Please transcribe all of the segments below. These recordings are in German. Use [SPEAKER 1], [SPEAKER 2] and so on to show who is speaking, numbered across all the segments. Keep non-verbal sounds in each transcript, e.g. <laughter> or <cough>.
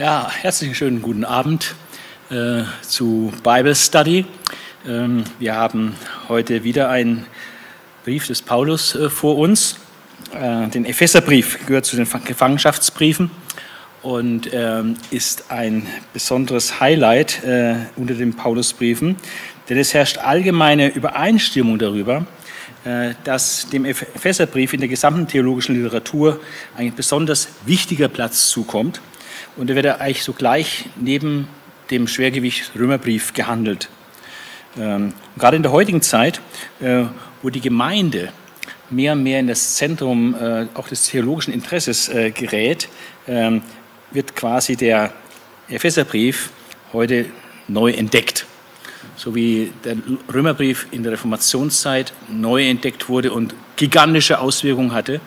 [SPEAKER 1] Ja, herzlichen schönen guten Abend äh, zu Bible Study. Ähm, wir haben heute wieder einen Brief des Paulus äh, vor uns. Äh, den Epheserbrief gehört zu den Gefangenschaftsbriefen und ähm, ist ein besonderes Highlight äh, unter den Paulusbriefen, denn es herrscht allgemeine Übereinstimmung darüber, äh, dass dem Epheserbrief in der gesamten theologischen Literatur ein besonders wichtiger Platz zukommt. Und er wird eigentlich so gleich neben dem Schwergewicht Römerbrief gehandelt. Ähm, gerade in der heutigen Zeit, äh, wo die Gemeinde mehr und mehr in das Zentrum äh, auch des theologischen Interesses gerät, ähm, wird quasi der Epheserbrief heute neu entdeckt so wie der Römerbrief in der Reformationszeit neu entdeckt wurde und gigantische Auswirkungen hatte,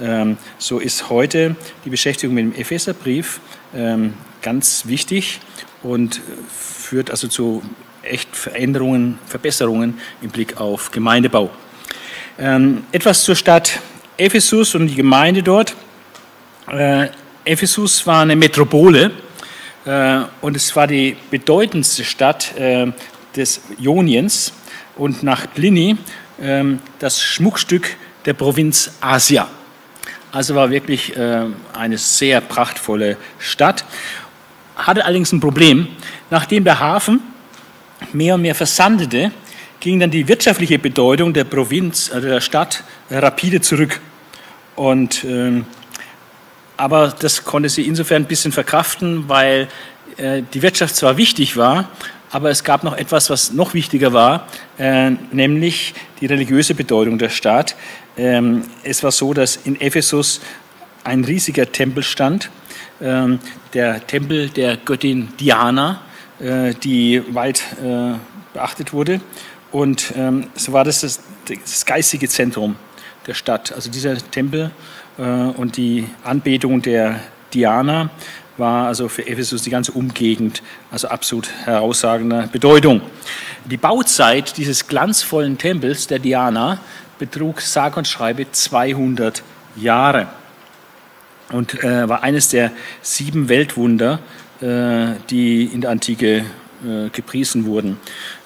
[SPEAKER 1] ähm, so ist heute die Beschäftigung mit dem Epheserbrief ganz wichtig und führt also zu echt Veränderungen, Verbesserungen im Blick auf Gemeindebau. Ähm, etwas zur Stadt Ephesus und die Gemeinde dort. Äh, Ephesus war eine Metropole äh, und es war die bedeutendste Stadt äh, des Ioniens und nach Pliny ähm, das Schmuckstück der Provinz Asia. Also war wirklich äh, eine sehr prachtvolle Stadt. Hatte allerdings ein Problem. Nachdem der Hafen mehr und mehr versandete, ging dann die wirtschaftliche Bedeutung der Provinz, also der Stadt, rapide zurück. Und, äh, aber das konnte sie insofern ein bisschen verkraften, weil äh, die Wirtschaft zwar wichtig war, aber es gab noch etwas, was noch wichtiger war, äh, nämlich die religiöse Bedeutung der Stadt. Ähm, es war so, dass in Ephesus ein riesiger Tempel stand, ähm, der Tempel der Göttin Diana, äh, die weit äh, beachtet wurde. Und ähm, so war das, das das geistige Zentrum der Stadt. Also dieser Tempel äh, und die Anbetung der Diana war also für Ephesus die ganze Umgegend also absolut herausragender Bedeutung. Die Bauzeit dieses glanzvollen Tempels der Diana betrug sage und schreibe 200 Jahre und äh, war eines der sieben Weltwunder, äh, die in der Antike äh, gepriesen wurden.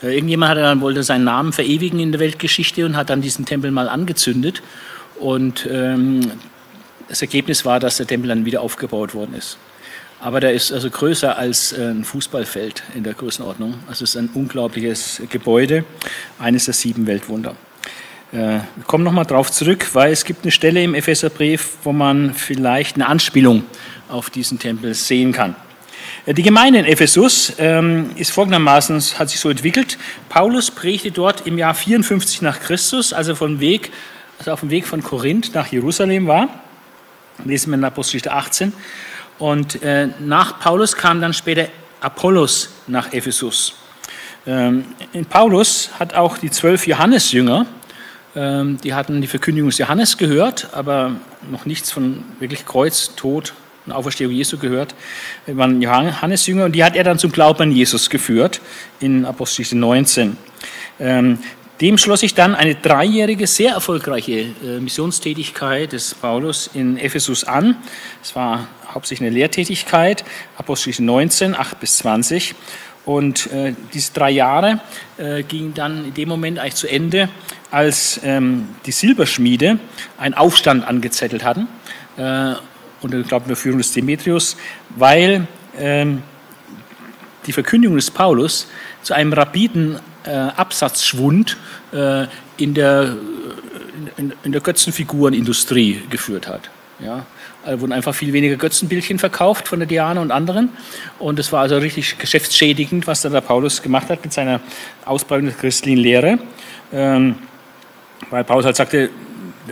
[SPEAKER 1] Äh, irgendjemand hat dann, wollte seinen Namen verewigen in der Weltgeschichte und hat dann diesen Tempel mal angezündet und ähm, das Ergebnis war, dass der Tempel dann wieder aufgebaut worden ist. Aber der ist also größer als äh, ein Fußballfeld in der Größenordnung. Also es ist ein unglaubliches Gebäude, eines der sieben Weltwunder. Äh, wir kommen nochmal drauf zurück, weil es gibt eine Stelle im Epheserbrief, wo man vielleicht eine Anspielung auf diesen Tempel sehen kann. Äh, die Gemeinde in Ephesus ähm, ist folgendermaßen, hat sich so entwickelt. Paulus predigte dort im Jahr 54 nach Christus, also, vom Weg, also auf dem Weg von Korinth nach Jerusalem war. Lesen wir in Apostelgeschichte 18. Und äh, nach Paulus kam dann später Apollos nach Ephesus. Ähm, in Paulus hat auch die zwölf Johannesjünger, die hatten die Verkündigung des Johannes gehört, aber noch nichts von wirklich Kreuz, Tod und Auferstehung Jesu gehört. Die waren Johannesjünger und die hat er dann zum Glauben an Jesus geführt in Apostelgeschichte 19. Ähm, dem schloss sich dann eine dreijährige, sehr erfolgreiche äh, Missionstätigkeit des Paulus in Ephesus an. Es war hauptsächlich eine Lehrtätigkeit, Apostelgeschichte 19, 8 bis 20. Und äh, diese drei Jahre äh, gingen dann in dem Moment eigentlich zu Ende, als ähm, die Silberschmiede einen Aufstand angezettelt hatten, äh, unter, glaube, der Führung des Demetrius, weil ähm, die Verkündigung des Paulus zu einem rapiden äh, Absatzschwund äh, in, der, in, in der Götzenfigurenindustrie geführt hat. Ja, also wurden einfach viel weniger Götzenbildchen verkauft von der Diana und anderen. Und es war also richtig geschäftsschädigend, was da der Paulus gemacht hat mit seiner Ausbreitung der christlichen Lehre. Ähm, weil Paulus halt sagte,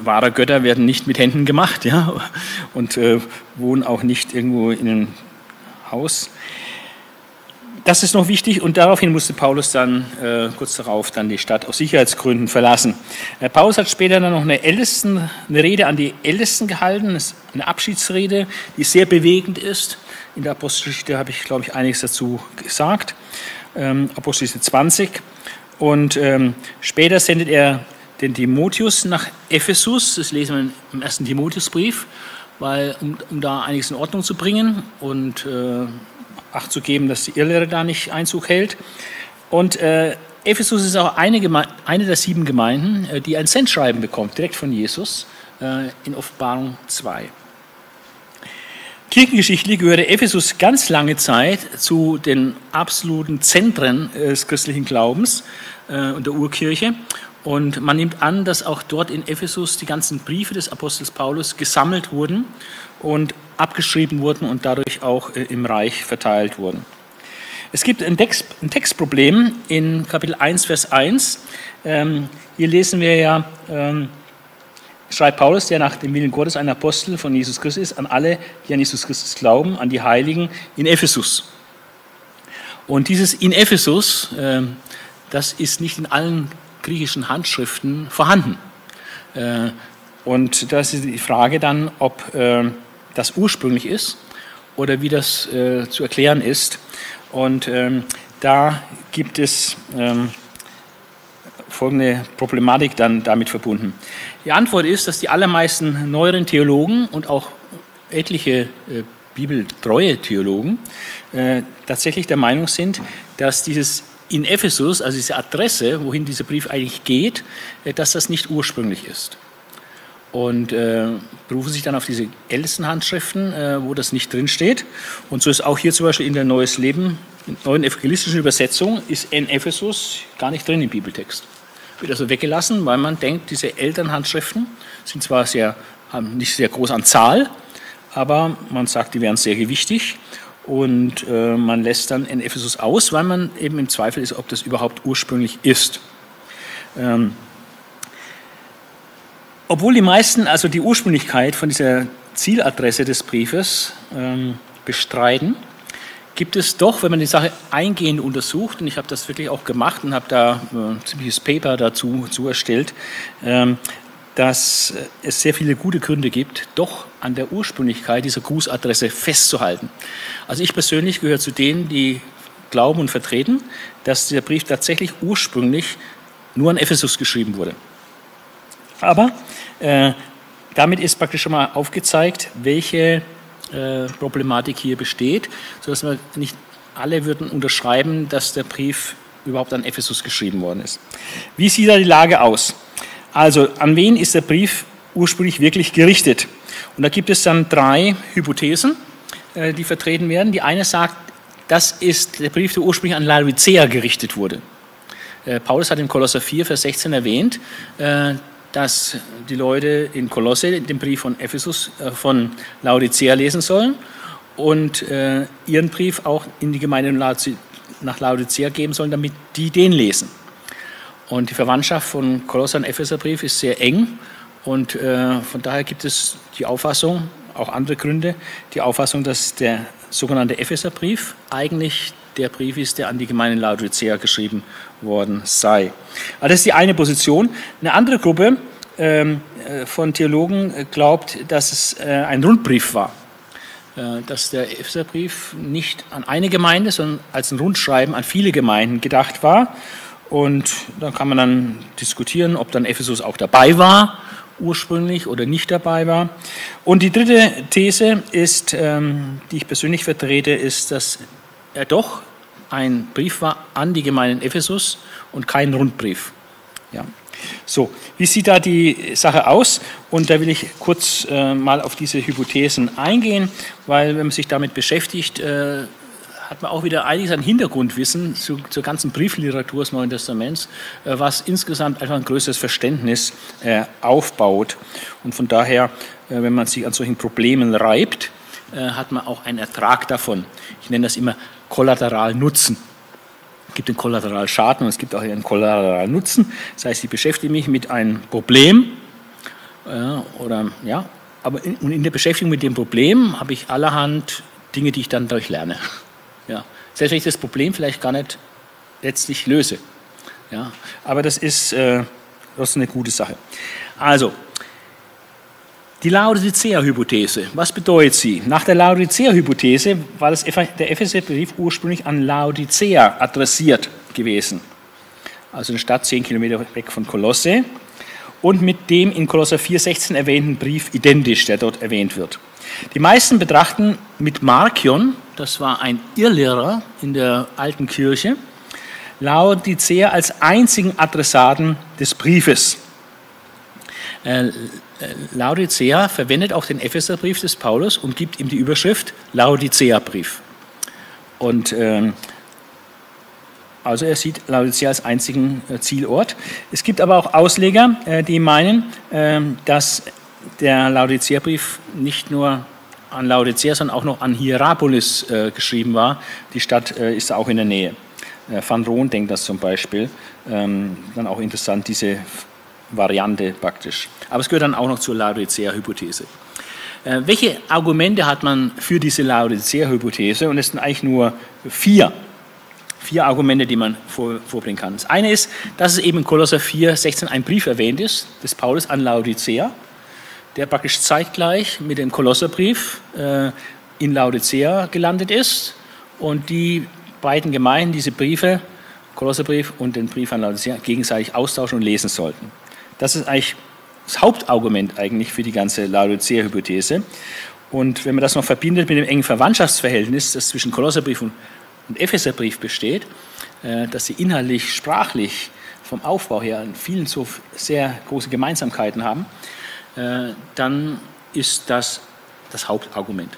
[SPEAKER 1] wahre Götter werden nicht mit Händen gemacht ja, und äh, wohnen auch nicht irgendwo in einem Haus das ist noch wichtig und daraufhin musste Paulus dann äh, kurz darauf dann die Stadt aus Sicherheitsgründen verlassen. Äh, Paulus hat später dann noch eine, Ältesten, eine Rede an die Ältesten gehalten, eine Abschiedsrede, die sehr bewegend ist. In der Apostelgeschichte habe ich, glaube ich, einiges dazu gesagt. Ähm, Apostelgeschichte 20. Und ähm, später sendet er den Timotheus nach Ephesus, das lesen wir im ersten Timotheusbrief, weil, um, um da einiges in Ordnung zu bringen und äh, Acht zu geben, dass die Irrlehre da nicht Einzug hält. Und äh, Ephesus ist auch eine, eine der sieben Gemeinden, äh, die ein Sendschreiben bekommt, direkt von Jesus äh, in Offenbarung 2. Kirchengeschichtlich gehörte Ephesus ganz lange Zeit zu den absoluten Zentren äh, des christlichen Glaubens äh, und der Urkirche. Und man nimmt an, dass auch dort in Ephesus die ganzen Briefe des Apostels Paulus gesammelt wurden und abgeschrieben wurden und dadurch auch äh, im Reich verteilt wurden. Es gibt ein, Text, ein Textproblem in Kapitel 1, Vers 1. Ähm, hier lesen wir ja, ähm, schreibt Paulus, der nach dem Willen Gottes ein Apostel von Jesus Christus ist, an alle, die an Jesus Christus glauben, an die Heiligen in Ephesus. Und dieses in Ephesus, ähm, das ist nicht in allen griechischen Handschriften vorhanden. Äh, und da ist die Frage dann, ob äh, das ursprünglich ist oder wie das äh, zu erklären ist. Und ähm, da gibt es folgende Problematik dann damit verbunden. Die Antwort ist, dass die allermeisten neueren Theologen und auch etliche äh, bibeltreue Theologen äh, tatsächlich der Meinung sind, dass dieses in Ephesus, also diese Adresse, wohin dieser Brief eigentlich geht, äh, dass das nicht ursprünglich ist. Und äh, berufen sich dann auf diese ältesten Handschriften, äh, wo das nicht drinsteht. Und so ist auch hier zum Beispiel in der Neues Leben, neuen evangelistischen Übersetzung, ist in Ephesus gar nicht drin im Bibeltext wird also weggelassen, weil man denkt, diese Elternhandschriften sind zwar sehr, haben nicht sehr groß an Zahl, aber man sagt, die wären sehr gewichtig und äh, man lässt dann in Ephesus aus, weil man eben im Zweifel ist, ob das überhaupt ursprünglich ist. Ähm, obwohl die meisten also die Ursprünglichkeit von dieser Zieladresse des Briefes ähm, bestreiten, gibt es doch, wenn man die Sache eingehend untersucht, und ich habe das wirklich auch gemacht und habe da ein äh, ziemliches Paper dazu zu erstellt, ähm, dass es sehr viele gute Gründe gibt, doch an der Ursprünglichkeit dieser Grußadresse festzuhalten. Also ich persönlich gehöre zu denen, die glauben und vertreten, dass der Brief tatsächlich ursprünglich nur an Ephesus geschrieben wurde. Aber äh, damit ist praktisch schon mal aufgezeigt, welche äh, Problematik hier besteht, sodass wir nicht alle würden unterschreiben, dass der Brief überhaupt an Ephesus geschrieben worden ist. Wie sieht da die Lage aus? Also, an wen ist der Brief ursprünglich wirklich gerichtet? Und da gibt es dann drei Hypothesen, äh, die vertreten werden. Die eine sagt, das ist der Brief, der ursprünglich an Laodicea gerichtet wurde. Äh, Paulus hat in Kolosser 4, Vers 16 erwähnt, dass die Leute in Kolosse den Brief von Ephesus, äh, von Laodicea lesen sollen und äh, ihren Brief auch in die Gemeinde nach Laodicea geben sollen, damit die den lesen. Und die Verwandtschaft von Kolosser und Epheserbrief ist sehr eng und äh, von daher gibt es die Auffassung, auch andere Gründe, die Auffassung, dass der sogenannte Epheserbrief eigentlich der Brief ist, der an die Gemeinde Laodicea geschrieben worden sei. Also das ist die eine Position. Eine andere Gruppe ähm, äh, von Theologen glaubt, dass es äh, ein Rundbrief war. Äh, dass der Epheserbrief nicht an eine Gemeinde, sondern als ein Rundschreiben an viele Gemeinden gedacht war. Und da kann man dann diskutieren, ob dann Ephesus auch dabei war ursprünglich oder nicht dabei war. Und die dritte These ist, ähm, die ich persönlich vertrete, ist, dass er doch ein Brief war an die Gemeinde in Ephesus und kein Rundbrief. Ja. So, wie sieht da die Sache aus? Und da will ich kurz äh, mal auf diese Hypothesen eingehen, weil wenn man sich damit beschäftigt, äh, hat man auch wieder einiges an Hintergrundwissen zu, zur ganzen Briefliteratur des Neuen Testaments, äh, was insgesamt einfach ein größeres Verständnis äh, aufbaut. Und von daher, äh, wenn man sich an solchen Problemen reibt, äh, hat man auch einen Ertrag davon. Ich nenne das immer Kollateralnutzen. Es gibt den Kollateralschaden und es gibt auch einen Kollateralnutzen. Das heißt, ich beschäftige mich mit einem Problem äh, oder ja, aber in, in der Beschäftigung mit dem Problem habe ich allerhand Dinge, die ich dann dadurch lerne. Ja. Selbst wenn ich das Problem vielleicht gar nicht letztlich löse. Ja. Aber das ist, äh, das ist eine gute Sache. Also, die Laodicea-Hypothese, was bedeutet sie? Nach der Laodicea-Hypothese war das, der Epheser-Brief ursprünglich an Laodicea adressiert gewesen. Also eine Stadt zehn Kilometer weg von Kolosse und mit dem in Kolosser 4,16 erwähnten Brief identisch, der dort erwähnt wird. Die meisten betrachten mit Markion, das war ein Irrlehrer in der alten Kirche, Laodicea als einzigen Adressaten des Briefes. Äh, Laodicea verwendet auch den Epheserbrief des Paulus und gibt ihm die Überschrift Laodicea-Brief. Und äh, also er sieht Laodicea als einzigen äh, Zielort. Es gibt aber auch Ausleger, äh, die meinen, ähm, dass der Laodicea-Brief nicht nur an Laodicea, sondern auch noch an Hierapolis geschrieben war. Die Stadt ist auch in der Nähe. Van Roon denkt das zum Beispiel. Ähm, dann auch interessant, diese Variante praktisch. Aber es gehört dann auch noch zur Laodicea-Hypothese. welche Argumente hat man für diese Laodicea-Hypothese? Und es sind eigentlich nur vier vier Argumente, die man vor, vorbringen kann. Das eine ist, dass es eben in Kolosser 4, 16 ein Brief erwähnt ist, des Paulus an Laodicea, der praktisch zeitgleich mit dem Kolosserbrief äh, in Laodicea gelandet ist und die beiden Gemeinden diese Briefe, Kolosserbrief und den Brief an Laodicea, gegenseitig austauschen und lesen sollten. Das ist eigentlich das Hauptargument eigentlich für die ganze Laodicea-Hypothese. Und wenn man das noch verbindet mit dem engen Verwandtschaftsverhältnis, das zwischen Kolosserbrief und Epheserbrief besteht, äh, dass sie inhaltlich, sprachlich, vom Aufbau her in vielen so sehr große Gemeinsamkeiten haben, äh, dann ist das das Hauptargument.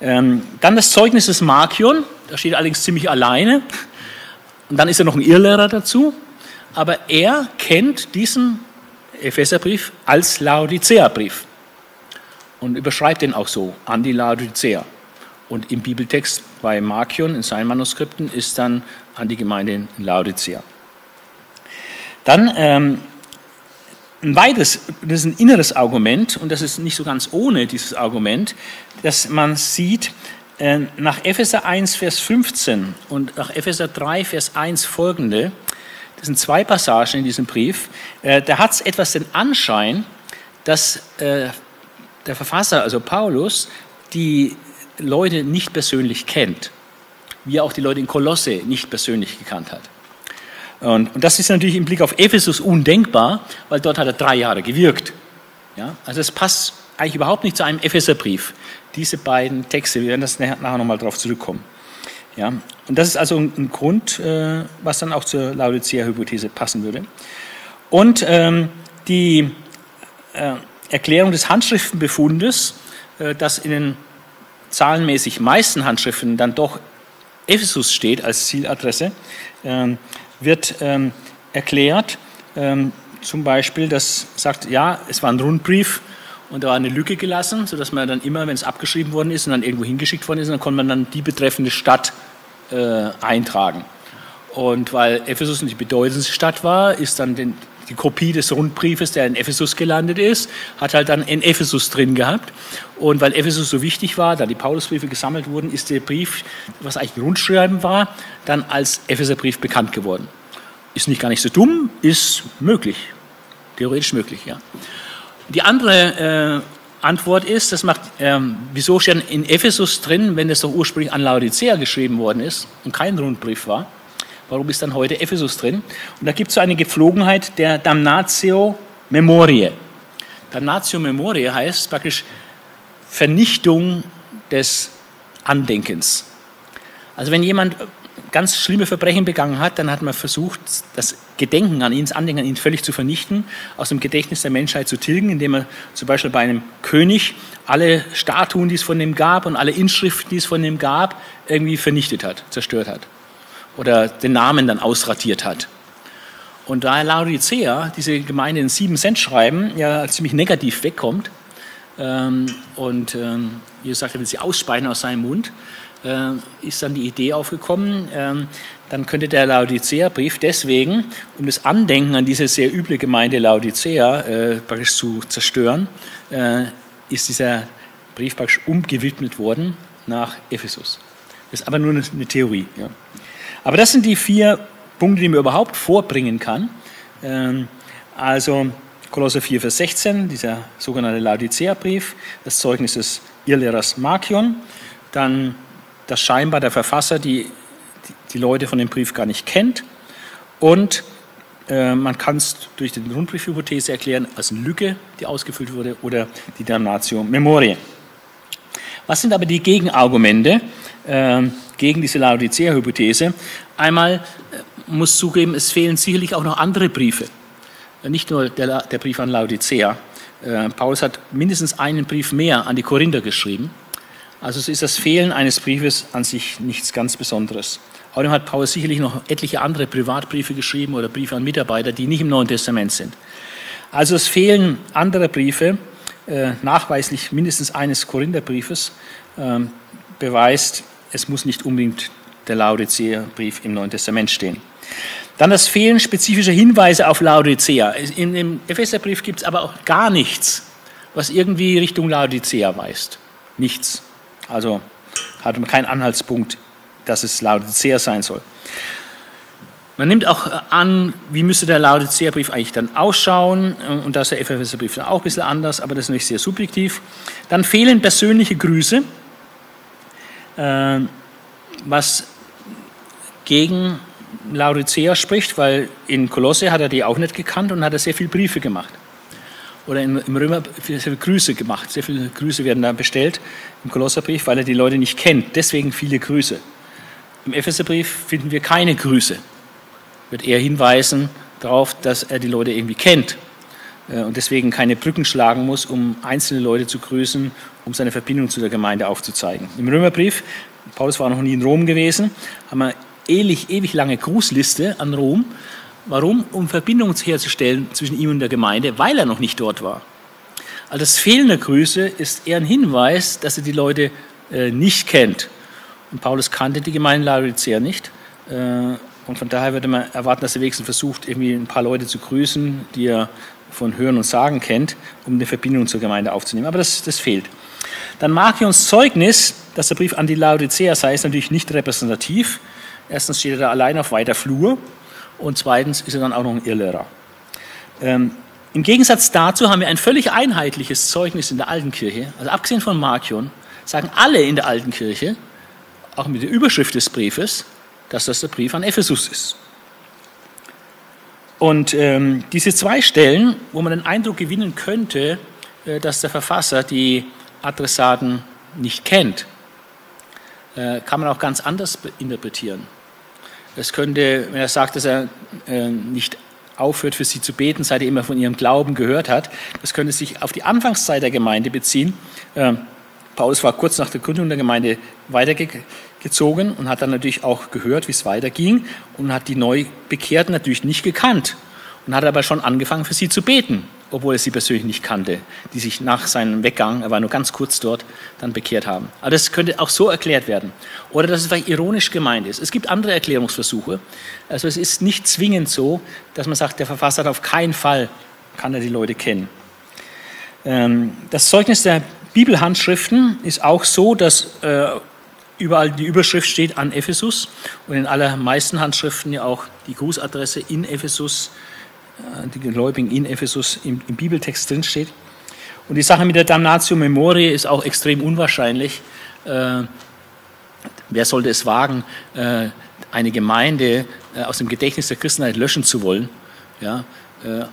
[SPEAKER 1] Ähm, dann das Zeugnis des Markion, da steht allerdings ziemlich alleine. Und dann ist er noch ein Irrlehrer dazu, aber er kennt diesen Epheserbrief als Laodicea-Brief und überschreibt den auch so an die Laodicea. Und im Bibeltext bei Markion in seinen Manuskripten ist dann an die Gemeinde in Laodicea. Dann ähm, ein weiteres, das ist ein inneres Argument, und das ist nicht so ganz ohne dieses Argument, dass man sieht, äh, nach Epheser 1, Vers 15 und nach Epheser 3, Vers 1 folgende, das sind zwei Passagen in diesem Brief, äh, da hat es etwas den Anschein, dass äh, der Verfasser, also Paulus, die Leute nicht persönlich kennt, wie er auch die Leute in Kolosse nicht persönlich gekannt hat. Und, und, das ist natürlich im Blick auf Ephesus undenkbar, weil dort hat er drei Jahre gewirkt. Ja? Also es passt eigentlich überhaupt nicht zu einem Epheserbrief, diese beiden Texte. Wir werden das nachher nochmal darauf zurückkommen. Ja? Und das ist also ein, Grund, äh, was dann auch zur Laodicea-Hypothese passen würde. Und ähm, die äh, Erklärung des Handschriftenbefundes, äh, das in den zahlenmäßig meisten Handschriften dann doch Ephesus steht als Zieladresse, ähm, wird ähm, erklärt, ähm, zum Beispiel, das sagt, ja, es war ein Rundbrief und da war eine Lücke gelassen, sodass man dann immer, wenn es abgeschrieben worden ist und dann irgendwo hingeschickt worden ist, dann konnte man dann die betreffende Stadt äh, eintragen. Und weil Ephesus nicht die bedeutendste Stadt war, ist dann den, die Kopie des Rundbriefes, der in Ephesus gelandet ist, hat halt dann in Ephesus drin gehabt. Und weil Ephesus so wichtig war, da die Paulusbriefe gesammelt wurden, ist der Brief, was eigentlich ein Rundschreiben war, dann als Epheserbrief bekannt geworden. Ist nicht gar nicht so dumm, ist möglich. Theoretisch möglich, ja. Die andere äh, Antwort ist, das macht, ähm, wieso steht in Ephesus drin, wenn das doch ursprünglich an Laodicea geschrieben worden ist und kein Rundbrief war? Warum ist dann heute Ephesus drin? Und da gibt es so eine Gepflogenheit der Damnatio Memoriae. Damnatio Memoriae heißt praktisch Vernichtung des Andenkens. Also wenn jemand ganz schlimme Verbrechen begangen hat, dann hat man versucht, das Gedenken an ihn, das Andenken an ihn völlig zu vernichten, aus dem Gedächtnis der Menschheit zu tilgen, indem man zum Beispiel bei einem König alle Statuen, die es von ihm gab und alle Inschriften, die es von ihm gab, irgendwie vernichtet hat, zerstört hat oder den Namen dann ausratiert hat. Und da Laodicea, diese Gemeinde in sieben Cent schreiben, ja ziemlich negativ wegkommt ähm, und ähm, Jesus sagt, er will sie ausspeien aus seinem Mund, ist dann die Idee aufgekommen, ähm, dann könnte der Laodicea-Brief deswegen, um das Andenken an diese sehr üble Gemeinde Laodicea äh, praktisch zu zerstören, äh, ist dieser Brief praktisch umgewidmet worden nach Ephesus. Das ist aber nur eine, Theorie. Ja. Aber das sind die vier Punkte, die man überhaupt vorbringen kann. Ähm, also Kolosser 4, Vers 16, dieser sogenannte Laodicea-Brief, das Zeugnis des Irrlehrers Markion, dann dass scheinbar der Verfasser die, die Leute von dem Brief gar nicht kennt und äh, man kann es durch die Rundbriefhypothese erklären als eine Lücke, die ausgefüllt wurde, oder die Damnatio Memoriae. Was sind aber die Gegenargumente äh, gegen diese Laodicea-Hypothese? Einmal äh, muss zugeben, es fehlen sicherlich auch noch andere Briefe. Nicht nur der, der Brief an Laodicea. Äh, Paulus hat mindestens einen Brief mehr an die Korinther geschrieben. Also es ist das Fehlen eines Briefes an sich nichts ganz Besonderes. Außerdem hat Paulus sicherlich noch etliche andere Privatbriefe geschrieben oder Briefe an Mitarbeiter, die nicht im Neuen Testament sind. Also es fehlen andere Briefe, äh, nachweislich mindestens eines Korintherbriefes, äh, beweist, es muss nicht unbedingt der Laodicea-Brief im Neuen Testament stehen. Dann das Fehlen spezifischer Hinweise auf Laodicea. In dem Epheserbrief gibt es aber auch gar nichts, was irgendwie Richtung Laodicea weist. Nichts. Also hat man keinen Anhaltspunkt, dass es Laodicea sein soll. Man nimmt auch an, wie müsste der Laodicea-Brief eigentlich dann ausschauen. Und da ist der Epheser-Brief auch ein bisschen anders, aber das ist nicht sehr subjektiv. Dann fehlen persönliche Grüße, äh, was gegen Laodicea spricht, weil in Kolosse hat er die auch nicht gekannt und hat er sehr viele Briefe gemacht. Oder im Römer sehr viele Grüße gemacht. Sehr viele Grüße werden da bestellt im Kolosserbrief, weil er die Leute nicht kennt. Deswegen viele Grüße. Im Epheserbrief finden wir keine Grüße. Wird eher hinweisen darauf, dass er die Leute irgendwie kennt äh, und deswegen keine Brücken schlagen muss, um einzelne Leute zu grüßen, um seine Verbindung zu der Gemeinde aufzuzeigen. Im Römerbrief, Paulus war noch nie in Rom gewesen, haben wir ewig, ewig lange Grußliste an Rom. Warum? Um Verbindung herzustellen zwischen ihm und der Gemeinde, weil er noch nicht dort war. Also das Fehlen der Grüße ist eher ein Hinweis, dass er die Leute äh, nicht kennt. Und Paulus kannte die Gemeinde Laodicea nicht. Äh, und von daher würde man erwarten, dass er wenigstens versucht, irgendwie ein paar Leute zu grüßen, die er von Hören und Sagen kennt, um eine Verbindung zur Gemeinde aufzunehmen. Aber das, das fehlt. Dann Markions Zeugnis, dass der Brief an die Laodicea sei, ist natürlich nicht repräsentativ. Erstens steht er da allein auf weiter Flur und zweitens ist er dann auch noch ein Irrlehrer. Ähm, Im Gegensatz dazu haben wir ein völlig einheitliches Zeugnis in der alten Kirche. Also abgesehen von Markion sagen alle in der alten Kirche, auch mit der Überschrift des Briefes, dass das der Brief an Ephesus ist. Und ähm, diese zwei Stellen, wo man den Eindruck gewinnen könnte, äh, dass der Verfasser die Adressaten nicht kennt, äh, kann man auch ganz anders interpretieren. Es könnte, wenn er sagt, dass er äh, nicht aufhört, für sie zu beten, seit er immer von ihrem Glauben gehört hat, das könnte sich auf die Anfangszeit der Gemeinde beziehen. Äh, Paulus war kurz nach der Gründung der Gemeinde weitergezogen und hat dann natürlich auch gehört, wie es weiterging und hat die Neubekehrten natürlich nicht gekannt und hat aber schon angefangen, für sie zu beten obwohl er sie persönlich nicht kannte, die sich nach seinem Weggang, er war nur ganz kurz dort, dann bekehrt haben. Aber das könnte auch so erklärt werden. Oder dass es vielleicht ironisch gemeint ist. Es gibt andere Erklärungsversuche. Also es ist nicht zwingend so, dass man sagt, der Verfasser hat auf keinen Fall, kann er die Leute kennen. Ähm, das Zeugnis der Bibelhandschriften ist auch so, dass äh, überall die Überschrift steht an Ephesus und in allermeisten Handschriften ja auch die Grußadresse in Ephesus Gläubigen in Ephesus im, im Bibeltext drinsteht. Und die Sache mit der Damnatio Memoriae ist auch extrem unwahrscheinlich. Äh, wer sollte es wagen, äh, eine Gemeinde äh, aus dem Gedächtnis der Christenheit löschen zu wollen? Ja, äh,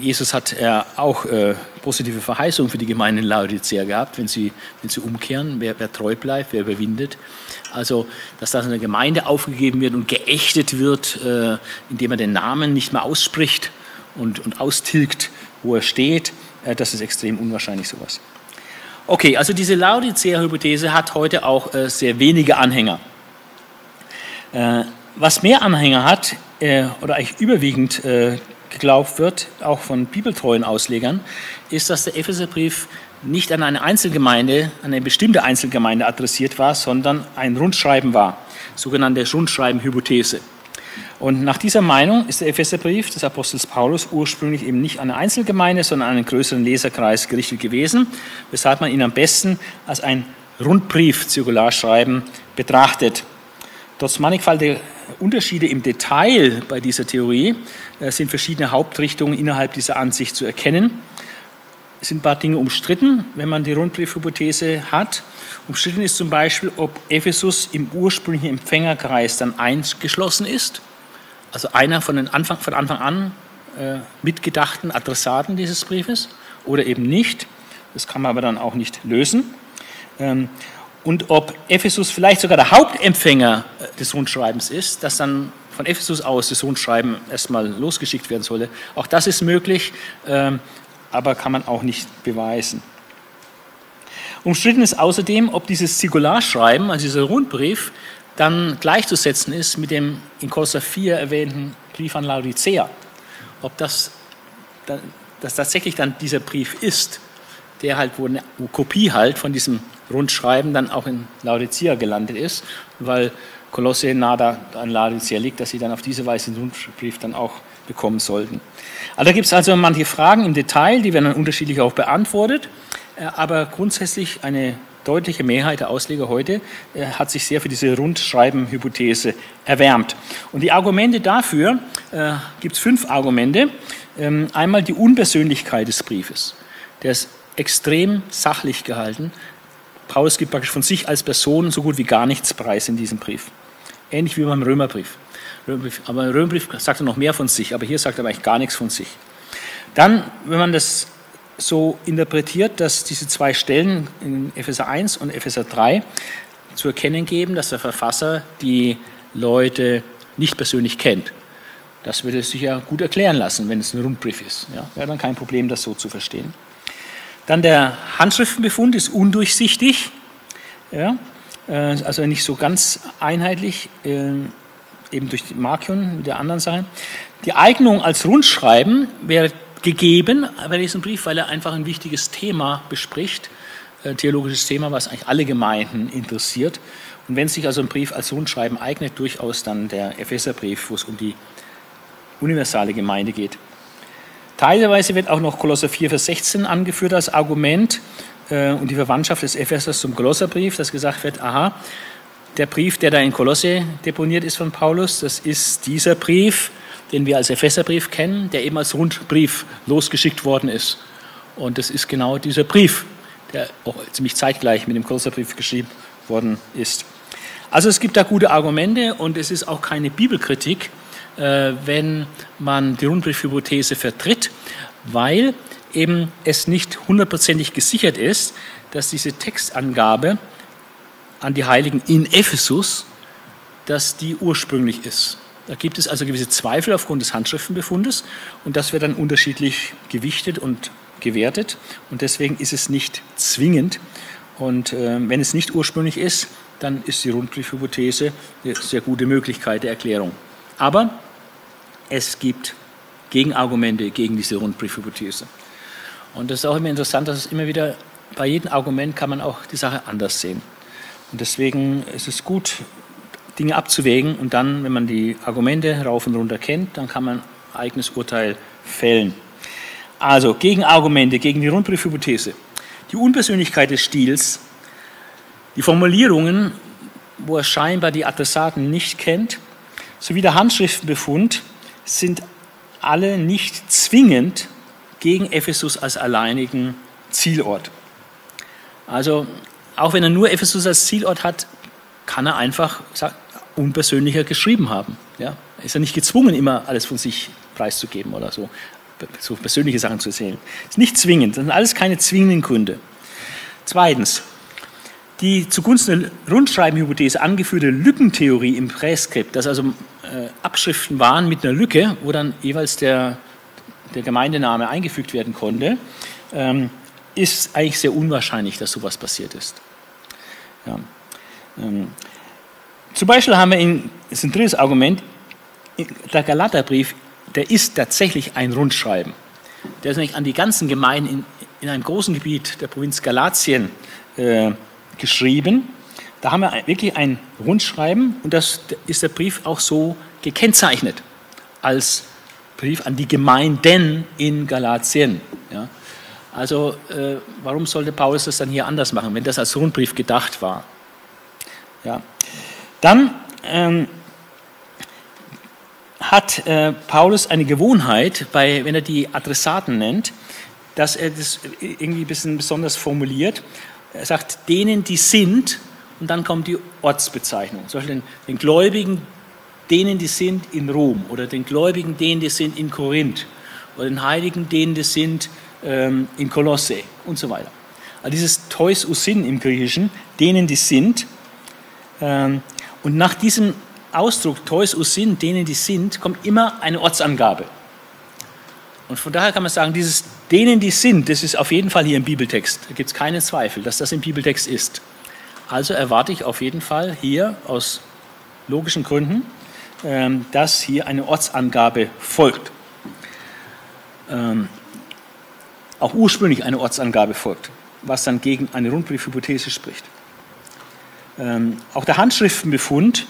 [SPEAKER 1] Jesus hat er auch äh, positive Verheißungen für die Gemeinde in Laodicea gehabt, wenn sie, wenn sie umkehren, wer, wer treu bleibt, wer überwindet. Also, dass das in der Gemeinde aufgegeben wird und geächtet wird, äh, indem er den Namen nicht mehr ausspricht und, und austilgt, wo er steht, äh, das ist extrem unwahrscheinlich sowas. Okay, also diese Laodicea-Hypothese hat heute auch äh, sehr wenige Anhänger. Äh, was mehr Anhänger hat, äh, oder eigentlich überwiegend äh, geglaubt wird, auch von bibeltreuen Auslegern, ist, dass der Epheserbrief nicht an eine Einzelgemeinde, an eine bestimmte Einzelgemeinde adressiert war, sondern ein Rundschreiben war, sogenannte Rundschreiben-Hypothese. Und nach dieser Meinung ist der Epheserbrief des Apostels Paulus ursprünglich eben nicht an eine Einzelgemeinde, sondern an einen größeren Leserkreis gerichtet gewesen, weshalb man ihn am besten als ein Rundbrief, Zirkularschreiben betrachtet. Trotz mannigfaltiger Unterschiede im Detail bei dieser Theorie äh, sind verschiedene Hauptrichtungen innerhalb dieser Ansicht zu erkennen. Es sind ein paar Dinge umstritten, wenn man die Rundbriefhypothese hat. Umstritten ist zum Beispiel, ob Ephesus im ursprünglichen Empfängerkreis dann eingeschlossen ist, also einer von, den Anfang, von Anfang an äh, mitgedachten Adressaten dieses Briefes oder eben nicht. Das kann man aber dann auch nicht lösen. Ähm, und ob Ephesus vielleicht sogar der Hauptempfänger äh, des Rundschreibens ist, dass dann von Ephesus aus das Rundschreiben erstmal losgeschickt werden solle. Auch das ist möglich, ähm, aber kann man auch nicht beweisen. Umstritten ist außerdem, ob dieses Zirkularschreiben, also dieser Rundbrief, dann gleichzusetzen ist mit dem in Kolosser 4 erwähnten Brief an Laodicea. Ob das, das tatsächlich dann dieser Brief ist, der halt, wo eine Kopie halt von diesem Rundschreiben dann auch in Laodicea gelandet ist, weil Kolosse nah da an Laodicea liegt, dass sie dann auf diese Weise den Rundbrief dann auch bekommen sollten. Also da gibt es also manche Fragen im Detail, die werden dann unterschiedlich auch beantwortet, äh, aber grundsätzlich eine deutliche Mehrheit der Ausleger heute äh, hat sich sehr für diese Rundschreiben-Hypothese erwärmt. Und die Argumente dafür, äh, gibt es fünf Argumente. Ähm, einmal die Unpersönlichkeit des Briefes. Der ist extrem sachlich gehalten. Paulus gibt praktisch von sich als Person so gut wie gar nichts preis in diesem Brief. Ähnlich wie beim Römerbrief. Aber im Römerbrief sagt er noch mehr von sich, aber hier sagt er eigentlich gar nichts von sich. Dann, wenn man das so interpretiert, dass diese zwei Stellen in Epheser 1 und Epheser 3 zu erkennen geben, dass der Verfasser die Leute nicht persönlich kennt. Das würde sich ja gut erklären lassen, wenn es ein Rundbrief ist. Ja, wäre dann kein Problem, das so zu verstehen. Dann der Handschriftenbefund ist undurchsichtig, ja, äh, also nicht so ganz einheitlich, äh, eben durch die Markion mit der anderen Sache. Die Eignung als Rundschreiben wäre gegeben bei diesem Brief, weil er einfach ein wichtiges Thema bespricht, ein äh, theologisches Thema, was eigentlich alle Gemeinden interessiert. Und wenn sich also ein Brief als Rundschreiben eignet, durchaus dann der Epheserbrief, wo es um die universale Gemeinde geht. Teilweise wird auch noch Kolosser 4, Vers 16 angeführt als Argument äh, und die Verwandtschaft des Ephesers zum Kolosserbrief, dass gesagt wird, aha, der Brief, der da in Kolosse deponiert ist von Paulus, das ist dieser Brief, den wir als Epheserbrief kennen, der eben als Rundbrief losgeschickt worden ist. Und das ist genau dieser Brief, der auch ziemlich zeitgleich mit dem Kolosserbrief geschrieben worden ist. Also es gibt da gute Argumente und es ist auch keine Bibelkritik, wenn man die Rundbriefhypothese vertritt, weil eben es nicht hundertprozentig gesichert ist, dass diese Textangabe an die Heiligen in Ephesus, dass die ursprünglich ist. Da gibt es also gewisse Zweifel aufgrund des Handschriftenbefundes und das wird dann unterschiedlich gewichtet und gewertet und deswegen ist es nicht zwingend. Und äh, wenn es nicht ursprünglich ist, dann ist die Rundbriefhypothese eine sehr gute Möglichkeit der Erklärung. Aber es gibt Gegenargumente gegen diese Rundbriefhypothese. Und das ist auch immer interessant, dass es immer wieder bei jedem Argument kann man auch die Sache anders sehen. Und deswegen ist es gut, Dinge abzuwägen und dann, wenn man die Argumente rauf und runter kennt, dann kann man ein eigenes Urteil fällen. Also Gegenargumente gegen die Rundbriefhypothese. Die Unpersönlichkeit des Stils, die Formulierungen, wo er scheinbar die Adressaten nicht kennt, sowie der Handschriftenbefund sind alle nicht zwingend gegen Ephesus als alleinigen Zielort. Also auch wenn er nur Ephesus als Zielort hat, kann er einfach unpersönlicher geschrieben haben. Ja? Er ist ja nicht gezwungen, immer alles von sich preiszugeben oder so, so persönliche Sachen zu erzählen. Ist nicht zwingend, das sind alles keine zwingenden Gründe. Zweitens, die zugunsten der Rundschreibenhypothese angeführte Lückentheorie im Präskript, dass also äh, Abschriften waren mit einer Lücke, wo dann jeweils der, der Gemeindename eingefügt werden konnte, ähm, ist eigentlich sehr unwahrscheinlich, dass sowas passiert ist. Ja. Ähm, zum Beispiel haben wir in, ist ein drittes Argument, der Galaterbrief, der ist tatsächlich ein Rundschreiben. Der ist nämlich an die ganzen Gemeinden in, in einem großen Gebiet der Provinz Galatien äh, geschrieben. Da haben wir wirklich ein Rundschreiben und das ist der Brief auch so gekennzeichnet als Brief an die Gemeinden in Galatien. Ja. Also äh, warum sollte Paulus das dann hier anders machen, wenn das als Rundbrief gedacht war? Ja. Dann ähm, hat äh, Paulus eine Gewohnheit, bei, wenn er die Adressaten nennt, dass er das irgendwie ein bisschen besonders formuliert. Er sagt, denen, die sind, und dann kommt die Ortsbezeichnung. Zum Beispiel den, den Gläubigen, denen, die sind in Rom, oder den Gläubigen, denen, die sind in Korinth, oder den Heiligen, denen, die sind ähm, in Kolosse und so weiter. Also dieses Tois Usin im Griechischen, denen die sind. Ähm, und nach diesem Ausdruck Tois Usin, denen die sind, kommt immer eine Ortsangabe. Und von daher kann man sagen, dieses denen die sind, das ist auf jeden Fall hier im Bibeltext. Da gibt es keinen Zweifel, dass das im Bibeltext ist. Also erwarte ich auf jeden Fall hier aus logischen Gründen, ähm, dass hier eine Ortsangabe folgt. Ähm, auch ursprünglich eine Ortsangabe folgt, was dann gegen eine Rundbriefhypothese spricht. Ähm, auch der Handschriftenbefund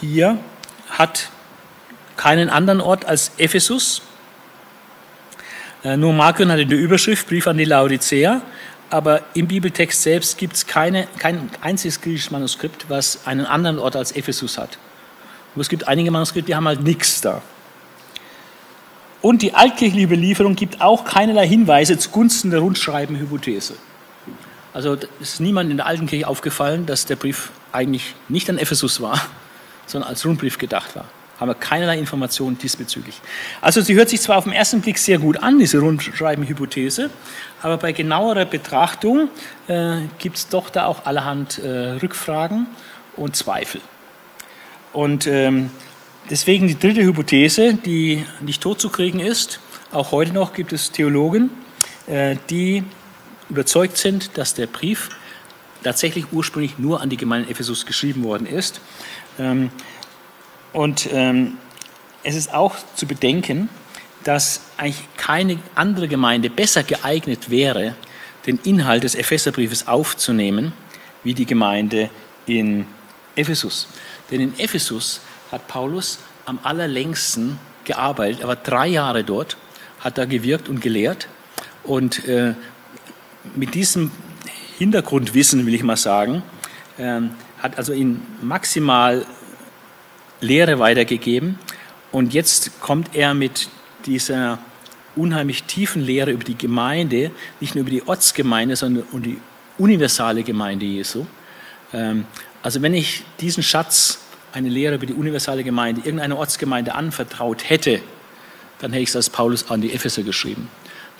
[SPEAKER 1] hier hat keinen anderen Ort als Ephesus. Äh, nur Markion hat in der Überschrift Brief an die Laodicea, aber im Bibeltext selbst gibt es kein einziges griechisches Manuskript, was einen anderen Ort als Ephesus hat. Und es gibt einige Manuskripte, die haben halt nichts da. Und die altkirchliche Überlieferung gibt auch keinerlei Hinweise zugunsten der Rundschreiben-Hypothese. Also ist niemand in der alten Kirche aufgefallen, dass der Brief eigentlich nicht an Ephesus war, <laughs> sondern als Rundbrief gedacht war haben wir keinerlei Informationen diesbezüglich. Also sie hört sich zwar auf den ersten Blick sehr gut an, diese Rundschreiben-Hypothese, aber bei genauerer Betrachtung äh, gibt es doch da auch allerhand äh, Rückfragen und Zweifel. Und ähm, deswegen die dritte Hypothese, die nicht totzukriegen ist, auch heute noch gibt es Theologen, äh, die überzeugt sind, dass der Brief tatsächlich ursprünglich nur an die Gemeinde Ephesus geschrieben worden ist. Ähm, und ähm, es ist auch zu bedenken, dass eigentlich keine andere Gemeinde besser geeignet wäre, den Inhalt des Epheserbriefes aufzunehmen, wie die Gemeinde in Ephesus. Denn in Ephesus hat Paulus am allerlängsten gearbeitet. Er war drei Jahre dort, hat da gewirkt und gelehrt. Und äh, mit diesem Hintergrundwissen, will ich mal sagen, äh, hat also ihn maximal Lehre weitergegeben. Und jetzt kommt er mit dieser unheimlich tiefen Lehre über die Gemeinde, nicht nur über die Ortsgemeinde, sondern um die universale Gemeinde Jesu. Ähm, also wenn ich diesen Schatz, eine Lehre über die universale Gemeinde, irgendeiner Ortsgemeinde anvertraut hätte, dann hätte ich es als Paulus an die Epheser geschrieben.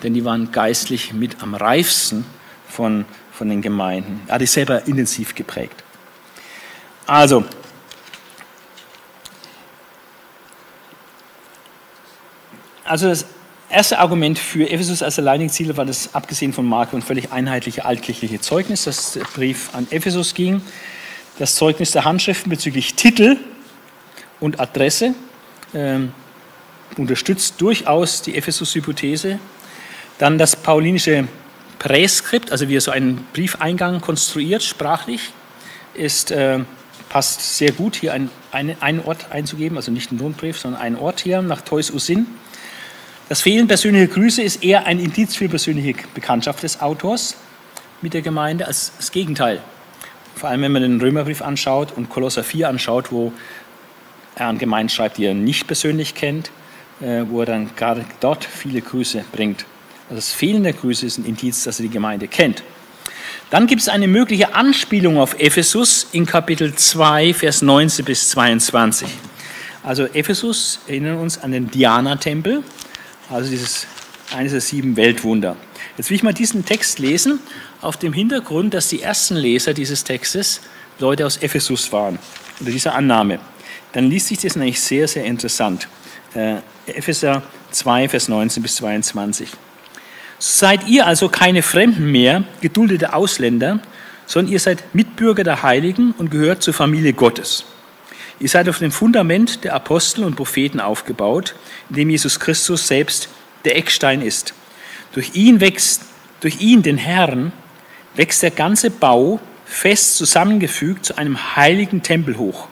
[SPEAKER 1] Denn die waren geistlich mit am reifsten von, von den Gemeinden. Er hat es selber intensiv geprägt. Also, Also das erste Argument für Ephesus als alleinige Ziel war das, abgesehen von Marke, und völlig einheitliche altkirchliche Zeugnis, das der Brief an Ephesus ging. Das Zeugnis der Handschriften bezüglich Titel und Adresse ähm, unterstützt durchaus die Ephesus-Hypothese. Dann das paulinische Präskript, also wie er so einen Briefeingang konstruiert, sprachlich, ist, äh, passt sehr gut, hier einen, einen Ort einzugeben, also nicht einen Rundbrief, sondern einen Ort hier nach Teus Usin. Das Fehlen persönlicher Grüße ist eher ein Indiz für persönliche Bekanntschaft des Autors mit der Gemeinde als das Gegenteil. Vor allem, wenn man den Römerbrief anschaut und Kolosser 4 anschaut, wo er an Gemeinden schreibt, die er nicht persönlich kennt, äh, wo er dann gerade dort viele Grüße bringt. Also das Fehlen der Grüße ist ein Indiz, dass er die Gemeinde kennt. Dann gibt es eine mögliche Anspielung auf Ephesus in Kapitel 2, Vers 19 bis 22. Also Ephesus erinnern uns an den Diana-Tempel, also dieses eines der sieben Weltwunder. Jetzt will ich mal diesen Text lesen, auf dem Hintergrund, dass die ersten Leser dieses Textes Leute aus Ephesus waren, unter dieser Annahme. Dann liest sich das nämlich sehr, sehr interessant. Äh, Epheser 2, Vers 19 bis 22. Seid ihr also keine Fremden mehr, geduldete Ausländer, sondern ihr seid Mitbürger der Heiligen und gehört zur Familie Gottes. Ihr seid auf dem Fundament der Apostel und Propheten aufgebaut, in dem Jesus Christus selbst der Eckstein ist. Durch ihn wächst, durch ihn, den Herrn, wächst der ganze Bau fest zusammengefügt zu einem heiligen Tempel hoch.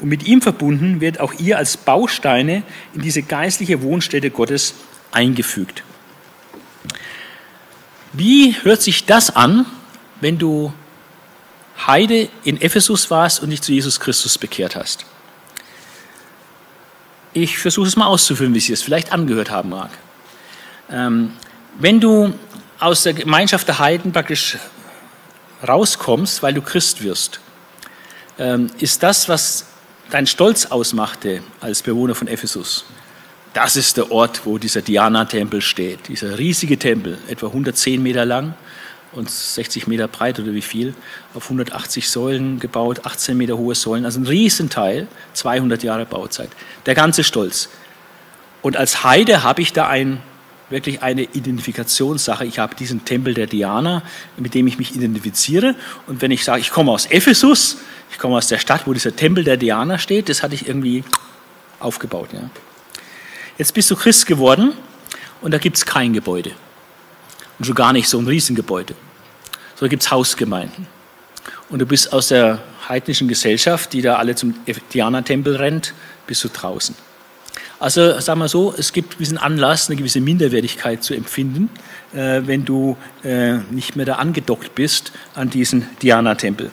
[SPEAKER 1] Und mit ihm verbunden wird auch ihr als Bausteine in diese geistliche Wohnstätte Gottes eingefügt. Wie hört sich das an, wenn du Heide in Ephesus warst und dich zu Jesus Christus bekehrt hast. Ich versuche es mal auszuführen, wie Sie es vielleicht angehört haben mag. Ähm, wenn du aus der Gemeinschaft der Heiden praktisch rauskommst, weil du Christ wirst, ähm, ist das, was dein Stolz ausmachte als Bewohner von Ephesus, das ist der Ort, wo dieser Diana-Tempel steht. Dieser riesige Tempel, etwa 110 Meter lang und 60 Meter breit oder wie viel, auf 180 Säulen gebaut, 18 Meter hohe Säulen, also ein Riesenteil, 200 Jahre Bauzeit. Der ganze Stolz. Und als Heide habe ich da ein, wirklich eine Identifikationssache. Ich habe diesen Tempel der Diana, mit dem ich mich identifiziere. Und wenn ich sage, ich komme aus Ephesus, ich komme aus der Stadt, wo dieser Tempel der Diana steht, das hatte ich irgendwie aufgebaut. Ja. Jetzt bist du Christ geworden und da gibt es kein Gebäude. Und schon gar nicht so ein Riesengebäude. So gibt es Hausgemeinden. Und du bist aus der heidnischen Gesellschaft, die da alle zum Diana-Tempel rennt, bist du draußen. Also sagen wir so, es gibt diesen Anlass, eine gewisse Minderwertigkeit zu empfinden, äh, wenn du äh, nicht mehr da angedockt bist an diesen Diana-Tempel.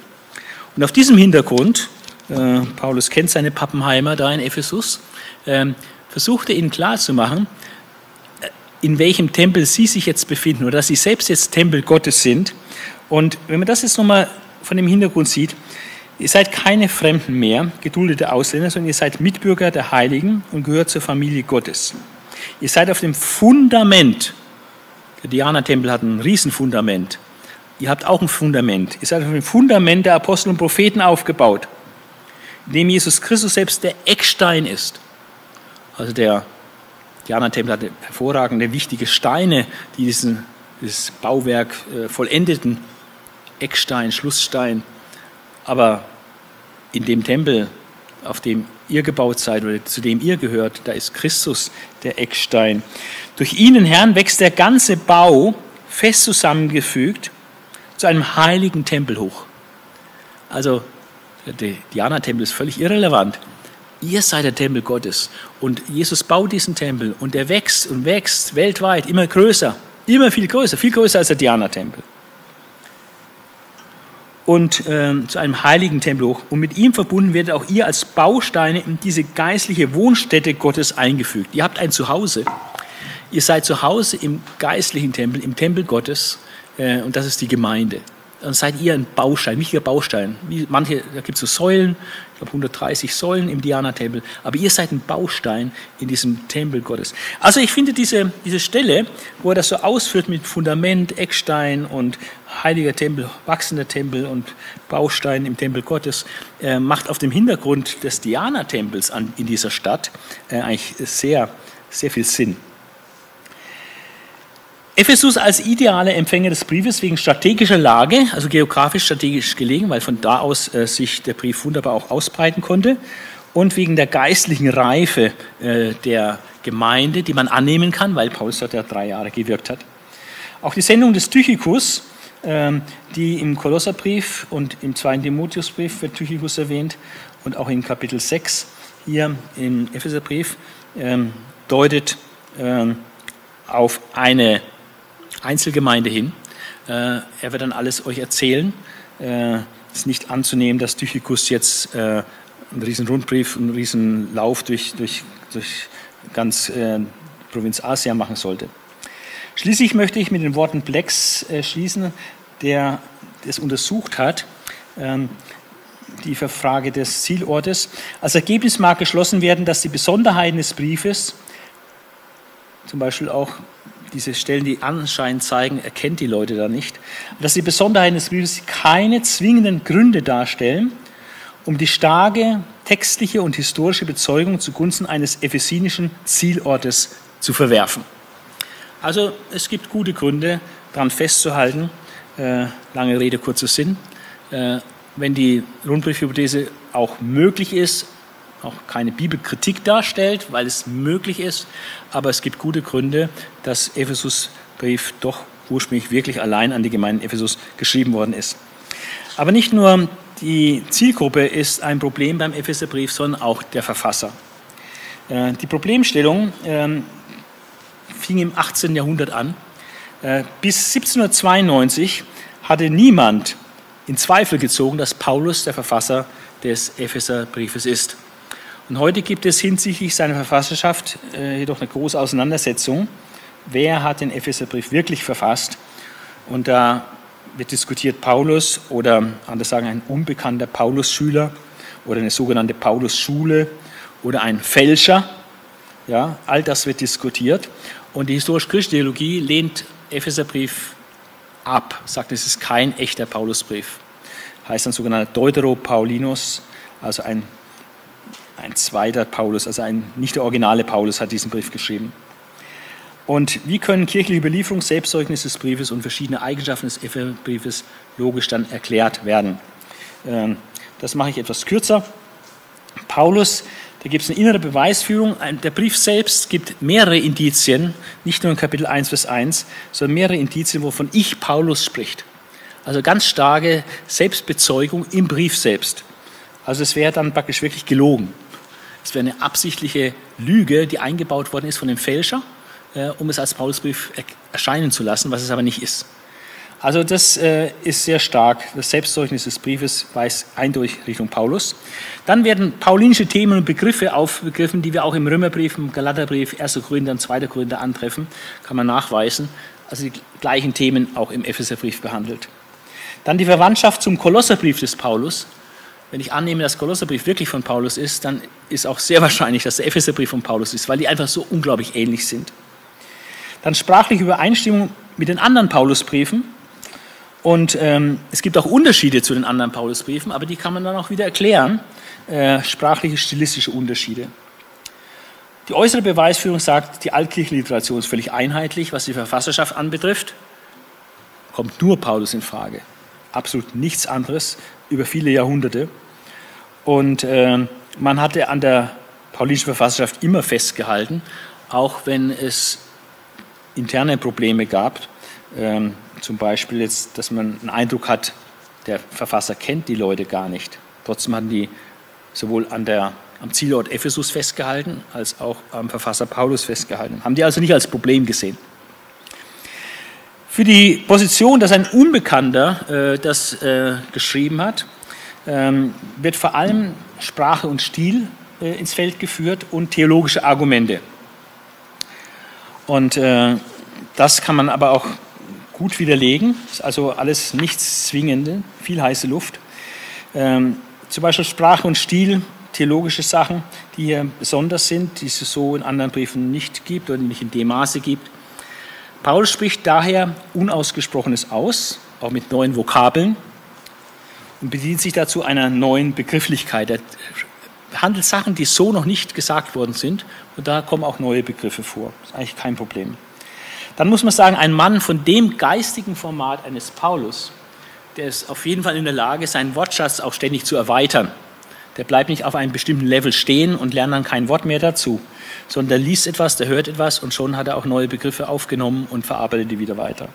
[SPEAKER 1] Und auf diesem Hintergrund, äh, Paulus kennt seine Pappenheimer da in Ephesus, ähm, versuchte ihnen klarzumachen, in welchem Tempel sie sich jetzt befinden oder dass sie selbst jetzt Tempel Gottes sind. Und wenn man das jetzt nochmal von dem Hintergrund sieht, ihr seid keine Fremden mehr, geduldete Ausländer, sondern ihr seid Mitbürger der Heiligen und gehört zur Familie Gottes. Ihr seid auf dem Fundament, der Diana-Tempel hat ein Riesenfundament, ihr habt auch ein Fundament, ihr seid auf dem Fundament der Apostel und Propheten aufgebaut, in dem Jesus Christus selbst der Eckstein ist. Also der Diana-Tempel hatte hervorragende, wichtige Steine, die diesen, dieses Bauwerk äh, vollendeten. Eckstein, Schlussstein. Aber in dem Tempel, auf dem ihr gebaut seid oder zu dem ihr gehört, da ist Christus der Eckstein. Durch ihn, Herrn, wächst der ganze Bau fest zusammengefügt zu einem heiligen Tempel hoch. Also der Diana-Tempel ist völlig irrelevant. Ihr seid der Tempel Gottes. Und Jesus baut diesen Tempel und der wächst und wächst weltweit immer größer, immer viel größer, viel größer als der Diana-Tempel. Und äh, zu einem heiligen Tempel hoch. Und mit ihm verbunden werdet auch ihr als Bausteine in diese geistliche Wohnstätte Gottes eingefügt. Ihr habt ein Zuhause. Ihr seid zu Hause im geistlichen Tempel, im Tempel Gottes. Äh, und das ist die Gemeinde seid ihr ein Baustein, ein wichtiger Baustein. Wie manche, da gibt es so Säulen, ich glaube 130 Säulen im Diana-Tempel, aber ihr seid ein Baustein in diesem Tempel Gottes. Also ich finde diese, diese Stelle, wo er das so ausführt mit Fundament, Eckstein und heiliger Tempel, wachsender Tempel und Baustein im Tempel Gottes, äh, macht auf dem Hintergrund des Diana-Tempels in dieser Stadt äh, eigentlich sehr, sehr viel Sinn. Ephesus als idealer Empfänger des Briefes wegen strategischer Lage, also geografisch strategisch gelegen, weil von da aus äh, sich der Brief wunderbar auch ausbreiten konnte, und wegen der geistlichen Reife äh, der Gemeinde, die man annehmen kann, weil Paulus dort ja drei Jahre gewirkt hat. Auch die Sendung des Tychikus, äh, die im Kolosserbrief und im zweiten Timotheusbrief wird Tychikus erwähnt und auch in Kapitel 6 hier im Epheserbrief, ähm, deutet ähm, auf eine Einzelgemeinde hin. Äh, er wird dann alles euch erzählen. Es äh, ist nicht anzunehmen, dass Tychicus jetzt äh, einen riesen Rundbrief, einen riesen Lauf durch, durch, durch ganz Provinz Asia machen sollte. Schließlich möchte ich mit den Worten Blacks schließen, der das untersucht hat, ähm, die Frage des Zielortes. Als Ergebnis mag geschlossen werden, dass die Besonderheiten des Briefes, zum Beispiel auch diese Stellen, die anscheinend zeigen, erkennt die Leute da nicht, dass die Besonderheiten des Briefes keine zwingenden Gründe darstellen, um die starke textliche und historische Bezeugung zugunsten eines ephesinischen Zielortes zu verwerfen. Also es gibt gute Gründe, daran festzuhalten, äh, lange Rede, kurzer Sinn, äh, wenn die Rundbriefhypothese auch möglich ist, auch keine Bibelkritik darstellt, weil es möglich ist, aber es gibt gute Gründe, dass Ephesusbrief doch ursprünglich wirklich allein an die Gemeinde Ephesus geschrieben worden ist. Aber nicht nur die Zielgruppe ist ein Problem beim Epheserbrief, sondern auch der Verfasser. Äh, die Problemstellung ähm, fing im 18. Jahrhundert an. Äh, bis 1792 hatte niemand in Zweifel gezogen, dass Paulus der Verfasser des Epheserbriefes ist. Und heute gibt es hinsichtlich seiner Verfasserschaft äh, jedoch eine große Auseinandersetzung. Wer hat den Epheserbrief wirklich verfasst? Und da wird diskutiert Paulus oder anders sagen ein unbekannter Paulus-Schüler oder eine sogenannte Paulus-Schule oder ein Fälscher Ja, all das wird diskutiert. Und die historisch-christliche Theologie lehnt Epheserbrief ab, sagt, es ist kein echter Paulusbrief. Heißt dann sogenannter Deutero-Paulinus, also ein, ein zweiter Paulus, also ein, nicht der originale Paulus hat diesen Brief geschrieben. Und wie können kirchliche Überlieferung, Selbstzeugnis des Briefes und verschiedene Eigenschaften des Epheserbriefes logisch dann erklärt werden? Ähm, das mache ich etwas kürzer. Paulus, da gibt es eine innere Beweisführung. Der Brief selbst gibt mehrere Indizien, nicht nur in Kapitel 1 Vers 1, sondern mehrere Indizien, wovon ich Paulus spricht. Also ganz starke Selbstbezeugung im Brief selbst. Also es wäre dann praktisch wirklich gelogen. Es wäre eine absichtliche Lüge, die eingebaut worden ist von dem Fälscher, äh, um es als Paulusbrief erscheinen zu lassen, was es aber nicht ist. Also das äh, ist sehr stark. Das Selbstzeugnis des Briefes weist eindeutig Richtung Paulus. Dann werden paulinische Themen und Begriffe aufgegriffen, die wir auch im Römerbrief, im Galaterbrief, 1. Korinther und 2. Korinther antreffen. Kann man nachweisen. Also die gleichen Themen auch im Epheserbrief behandelt. Dann die Verwandtschaft zum Kolosserbrief des Paulus. Wenn ich annehme, dass Kolosserbrief wirklich von Paulus ist, dann ist auch sehr <laughs> wahrscheinlich, dass der Epheserbrief von Paulus ist, weil die einfach so unglaublich ähnlich sind. Dann sprachliche Übereinstimmung mit den anderen Paulusbriefen. Und ähm, es gibt auch Unterschiede zu den anderen Paulusbriefen, aber die kann man dann auch wieder erklären, äh, sprachliche, stilistische Unterschiede. Die äußere Beweisführung sagt, die altkirchliche Literation ist völlig einheitlich, was die Verfasserschaft anbetrifft. Kommt nur Paulus in Frage. Absolut nichts anderes über viele Jahrhunderte. Und äh, man hatte an der paulinischen Verfasserschaft immer festgehalten, auch wenn es interne Probleme gab. Ähm, zum Beispiel jetzt, dass man einen Eindruck hat, der Verfasser kennt die Leute gar nicht. Trotzdem hatten die sowohl an der, am Zielort Ephesus festgehalten, als auch am Verfasser Paulus festgehalten. Haben die also nicht als Problem gesehen. Für die Position, dass ein Unbekannter äh, das äh, geschrieben hat, ähm, wird vor allem Sprache und Stil äh, ins Feld geführt und theologische Argumente. Und äh, das kann man aber auch gut widerlegen. Ist also alles nichts Zwingende, viel heiße Luft. Ähm, zum Beispiel Sprache und Stil, theologische Sachen, die hier besonders sind, die es so in anderen Briefen nicht gibt oder nicht in dem Maße gibt. Paulus spricht daher Unausgesprochenes aus, auch mit neuen Vokabeln und bedient sich dazu einer neuen Begrifflichkeit. Er handelt Sachen, die so noch nicht gesagt worden sind und da kommen auch neue Begriffe vor. Das ist eigentlich kein Problem dann muss man sagen, ein Mann von dem geistigen Format eines Paulus, der ist auf jeden Fall in der Lage, seinen Wortschatz auch ständig zu erweitern. Der bleibt nicht auf einem bestimmten Level stehen und lernt dann kein Wort mehr dazu, sondern der liest etwas, der hört etwas und schon hat er auch neue Begriffe aufgenommen und verarbeitet die wieder weiter.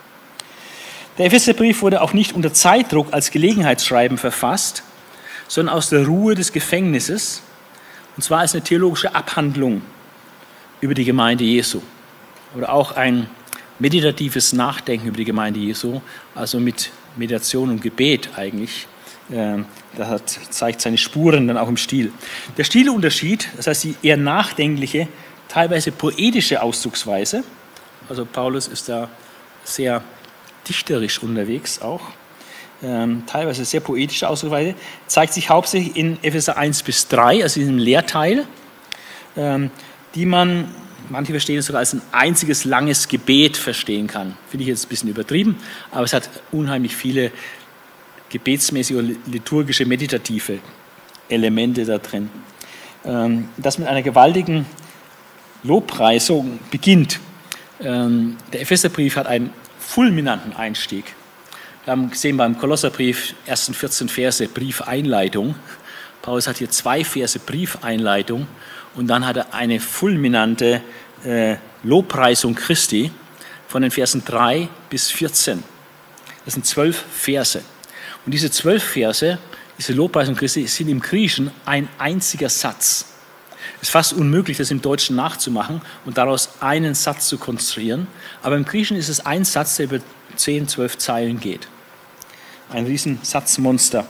[SPEAKER 1] Der Epheserbrief wurde auch nicht unter Zeitdruck als Gelegenheitsschreiben verfasst, sondern aus der Ruhe des Gefängnisses, und zwar als eine theologische Abhandlung über die Gemeinde Jesu oder auch ein meditatives Nachdenken über die Gemeinde Jesu, also mit Meditation und Gebet eigentlich. Ähm, das hat, zeigt seine Spuren dann auch im Stil. Der Stilunterschied, das heißt die eher nachdenkliche, teilweise poetische Ausdrucksweise, also Paulus ist da sehr dichterisch unterwegs auch, ähm, teilweise sehr poetische Ausdrucksweise, zeigt sich hauptsächlich in Epheser 1 bis 3, also in diesem Lehrteil, ähm, die man manche verstehen es sogar als ein einziges langes Gebet verstehen kann. Finde ich jetzt ein bisschen übertrieben, aber es hat unheimlich viele gebetsmäßige oder liturgische, meditative Elemente da drin. Ähm, das mit einer gewaltigen Lobpreisung beginnt. Ähm, der Epheserbrief hat einen fulminanten Einstieg. Wir haben gesehen beim Kolosserbrief, ersten 14 Verse Briefeinleitung. Paulus hat hier zwei Verse Briefeinleitung und dann hat er eine fulminante äh, Lobpreisung Christi von den Versen 3 bis 14. Das sind zwölf Verse. Und diese zwölf Verse, diese Lobpreisung Christi, sind im Griechischen ein einziger Satz. Es ist fast unmöglich, das im Deutschen nachzumachen und daraus einen Satz zu konstruieren. Aber im Griechischen ist es ein Satz, der über 10, 12 Zeilen geht. Ein Riesensatzmonster.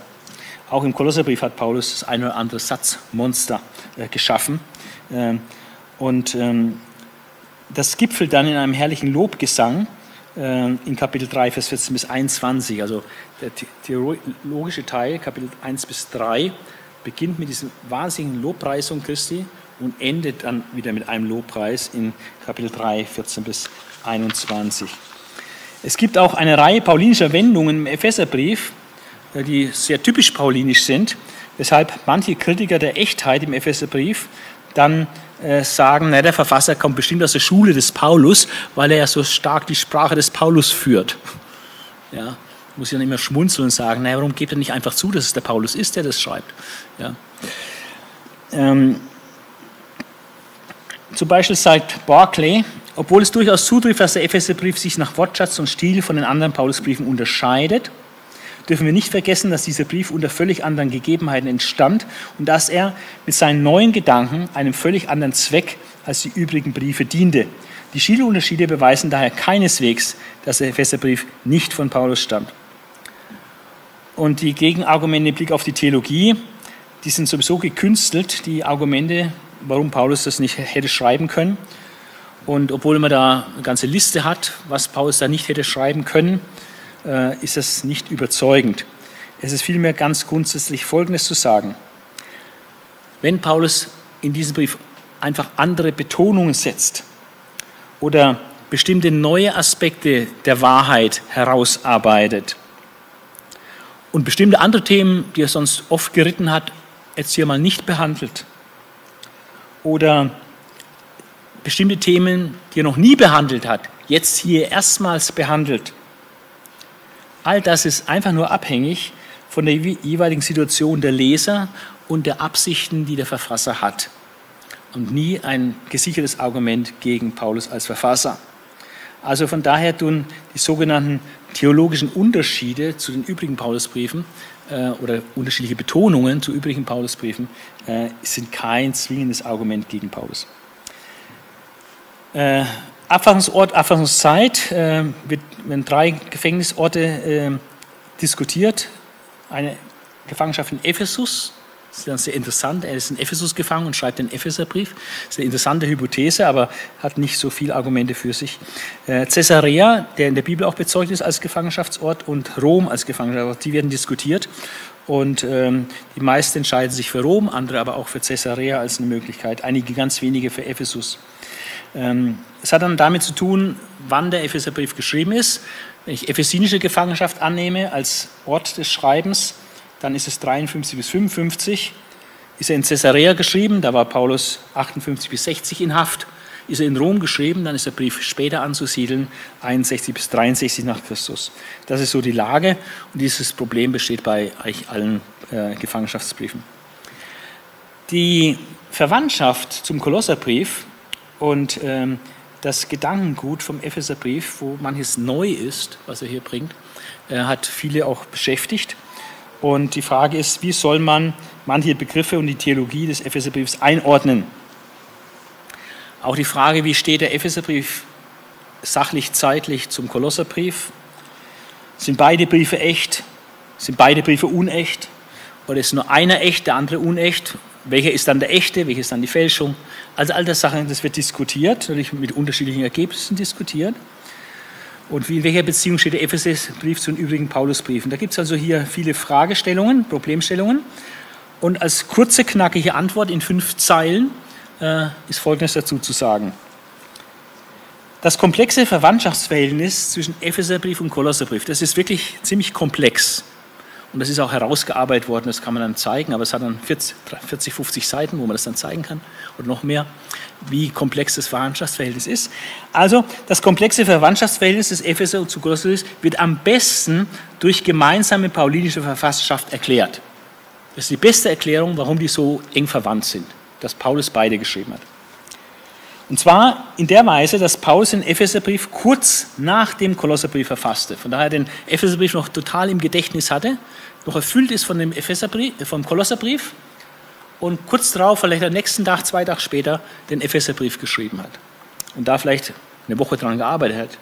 [SPEAKER 1] Auch im Kolosserbrief hat Paulus das eine oder andere Satzmonster äh, geschaffen. Ähm, und ähm, das gipfelt dann in einem herrlichen Lobgesang in Kapitel 3, Vers 14 bis 21. Also der theologische Teil, Kapitel 1 bis 3, beginnt mit dieser wahnsinnigen Lobpreisung Christi und endet dann wieder mit einem Lobpreis in Kapitel 3, 14 bis 21. Es gibt auch eine Reihe paulinischer Wendungen im Epheserbrief, äh, die sehr typisch paulinisch sind, weshalb manche Kritiker der Echtheit im Epheserbrief dann äh, sagen, na, der Verfasser kommt bestimmt aus der Schule des Paulus, weil er ja so stark die Sprache des Paulus führt. Ja, muss ich dann immer schmunzeln und sagen, naja, warum gibt er nicht einfach zu, dass es der Paulus ist, der das schreibt? Ja. Ähm, zum Beispiel sagt Barclay, obwohl es durchaus zutrifft, dass der Epheserbrief sich nach Wortschatz und Stil von den anderen Paulusbriefen unterscheidet, dürfen wir nicht vergessen, dass dieser Brief unter völlig anderen Gegebenheiten entstand und dass er mit seinen neuen Gedanken einem völlig anderen Zweck als die übrigen Briefe diente. Die Stilunterschiede beweisen daher keineswegs, dass der Epheserbrief nicht von Paulus stammt. Und die Gegenargumente im Blick auf die Theologie, die sind sowieso gekünstelt, die Argumente, warum Paulus das nicht hätte schreiben können. Und obwohl man da eine ganze Liste hat, was Paulus da nicht hätte schreiben können, ist das nicht überzeugend. Es ist vielmehr ganz grundsätzlich Folgendes zu sagen. Wenn Paulus in diesem Brief einfach andere Betonungen setzt oder bestimmte neue Aspekte der Wahrheit herausarbeitet und bestimmte andere Themen, die er sonst oft geritten hat, jetzt hier mal nicht behandelt oder bestimmte Themen, die er noch nie behandelt hat, jetzt hier erstmals behandelt, All das ist einfach nur abhängig von der jeweiligen Situation der Leser und der Absichten, die der Verfasser hat. Und nie ein gesichertes Argument gegen Paulus als Verfasser. Also von daher tun die sogenannten theologischen Unterschiede zu den übrigen Paulusbriefen äh, oder unterschiedliche Betonungen zu übrigen Paulusbriefen äh, sind kein zwingendes Argument gegen Paulus. Äh, Abfassungsort, Abfassungszeit äh, wird, werden drei Gefängnisorte äh, diskutiert. Eine Gefangenschaft in Ephesus, das ist dann sehr interessant. Er ist in Ephesus gefangen und schreibt den Epheserbrief. Das ist eine interessante Hypothese, aber hat nicht so viele Argumente für sich. Äh, Caesarea, der in der Bibel auch bezeugt ist als Gefangenschaftsort, und Rom als Gefangenschaftsort, die werden diskutiert. Und ähm, die meisten entscheiden sich für Rom, andere aber auch für Caesarea als eine Möglichkeit, einige ganz wenige für Ephesus. Ähm, es hat dann damit zu tun, wann der Epheserbrief geschrieben ist. Wenn ich ephesinische Gefangenschaft annehme als Ort des Schreibens, dann ist es 53 bis 55. Ist er in Caesarea geschrieben, da war Paulus 58 bis 60 in Haft. Ist er in Rom geschrieben, dann ist der Brief später anzusiedeln, 61 bis 63 nach Christus. Das ist so die Lage und dieses Problem besteht bei eigentlich allen äh, Gefangenschaftsbriefen. Die Verwandtschaft zum Kolosserbrief und ähm, das Gedankengut vom Epheserbrief, wo manches neu ist, was er hier bringt, äh, hat viele auch beschäftigt. Und die Frage ist, wie soll man manche Begriffe und die Theologie des Epheserbriefs einordnen? Auch die Frage, wie steht der Epheserbrief sachlich, zeitlich zum Kolosserbrief? Sind beide Briefe echt? Sind beide Briefe unecht? Oder ist nur einer echt, der andere unecht? Welcher ist dann der echte, welcher ist dann die Fälschung? Also all das Sachen, das wird diskutiert, natürlich mit unterschiedlichen Ergebnissen diskutiert. Und in welcher Beziehung steht der Epheserbrief zu den übrigen Paulusbriefen? Da gibt es also hier viele Fragestellungen, Problemstellungen. Und als kurze, knackige Antwort in fünf Zeilen äh, ist Folgendes dazu zu sagen. Das komplexe Verwandtschaftsverhältnis zwischen Epheserbrief und Kolosserbrief, das ist wirklich ziemlich komplex. Und das ist auch herausgearbeitet worden, das kann man dann zeigen, aber es hat dann 40, 40 50 Seiten, wo man das dann zeigen kann oder noch mehr, wie komplex das Verwandtschaftsverhältnis ist. Also das komplexe Verwandtschaftsverhältnis des Epheser zu Kolossus wird am besten durch gemeinsame paulinische Verfasserschaft erklärt. Das ist die beste Erklärung, warum die so eng verwandt sind, dass Paulus beide geschrieben hat. Und zwar in der Weise, dass Paulus den Epheserbrief kurz nach dem Kolosserbrief verfasste. Von daher den Epheserbrief noch total im Gedächtnis hatte, noch erfüllt ist von dem Epheserbrief, äh, vom Kolosserbrief und kurz darauf, vielleicht am nächsten Tag, zwei Tage später, den Epheserbrief geschrieben hat. Und da vielleicht eine Woche dran gearbeitet hat.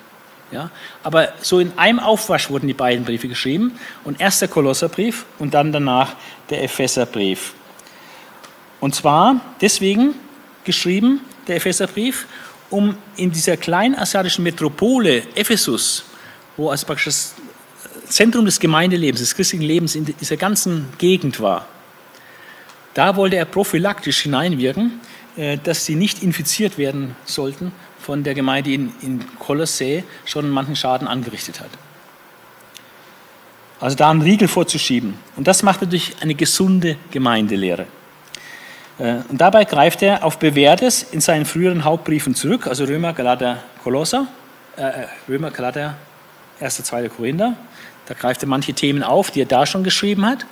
[SPEAKER 1] Ja? Aber so in einem Aufwasch wurden die beiden Briefe geschrieben und erst der Kolosserbrief und dann danach der Epheserbrief. Und zwar deswegen geschrieben, der Epheserbrief, um in dieser kleinasiatischen Metropole Ephesus, wo also praktisch das Zentrum des Gemeindelebens, des christlichen Lebens in dieser ganzen Gegend war, da wollte er prophylaktisch hineinwirken, äh, dass sie nicht infiziert werden sollten von der Gemeinde in, in Kolossä schon manchen Schaden angerichtet hat. Also da einen Riegel vorzuschieben. Und das macht durch eine gesunde Gemeindelehre. Äh, und dabei greift er auf Bewährtes in seinen früheren Hauptbriefen zurück, also Römer, Galater, Kolosser, äh, Römer, Galater, 1., 2. Korinther. Da greift er manche Themen auf, die er da schon geschrieben hat.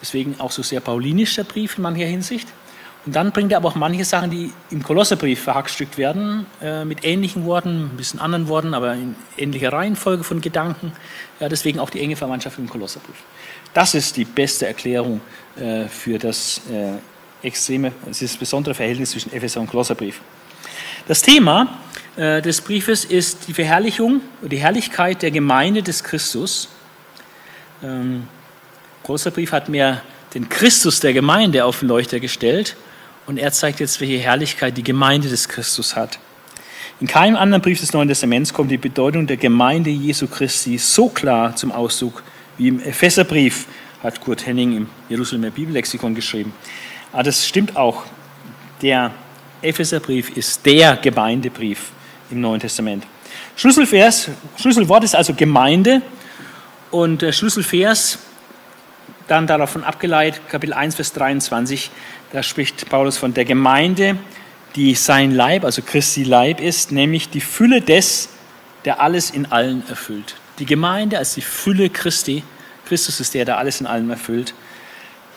[SPEAKER 1] Deswegen auch so sehr paulinisch der Brief in mancher Hinsicht. Und dann bringt er aber auch manche Sachen, die im Kolosserbrief verhackstückt werden, äh, mit ähnlichen Worten, ein bisschen anderen Worten, aber in ähnlicher Reihenfolge von Gedanken. Ja, deswegen auch die enge Verwandtschaft im Kolosserbrief. Das ist die beste Erklärung äh, für das äh, extreme, es ist das besondere Verhältnis zwischen Epheser und Kolosserbrief. Das Thema äh, des Briefes ist die Verherrlichung, die Herrlichkeit der Gemeinde des Christus. Ähm, Kolosserbrief hat mehr den Christus der Gemeinde auf den Leuchter gestellt und er zeigt jetzt, welche Herrlichkeit die Gemeinde des Christus hat. In keinem anderen Brief des Neuen Testaments kommt die Bedeutung der Gemeinde Jesu Christi so klar zum Ausdruck wie im Epheserbrief, hat Kurt Henning im Jerusalemer Bibellexikon geschrieben. Ah, das stimmt auch. Der Epheserbrief ist der Gemeindebrief im Neuen Testament. Schlüsselvers, Schlüsselwort ist also Gemeinde und der Schlüsselvers dann davon abgeleitet, Kapitel 1, Vers 23, da spricht Paulus von der Gemeinde, die sein Leib, also Christi Leib ist, nämlich die Fülle des, der alles in allen erfüllt. Die Gemeinde als die Fülle Christi, Christus ist der, der alles in allem erfüllt.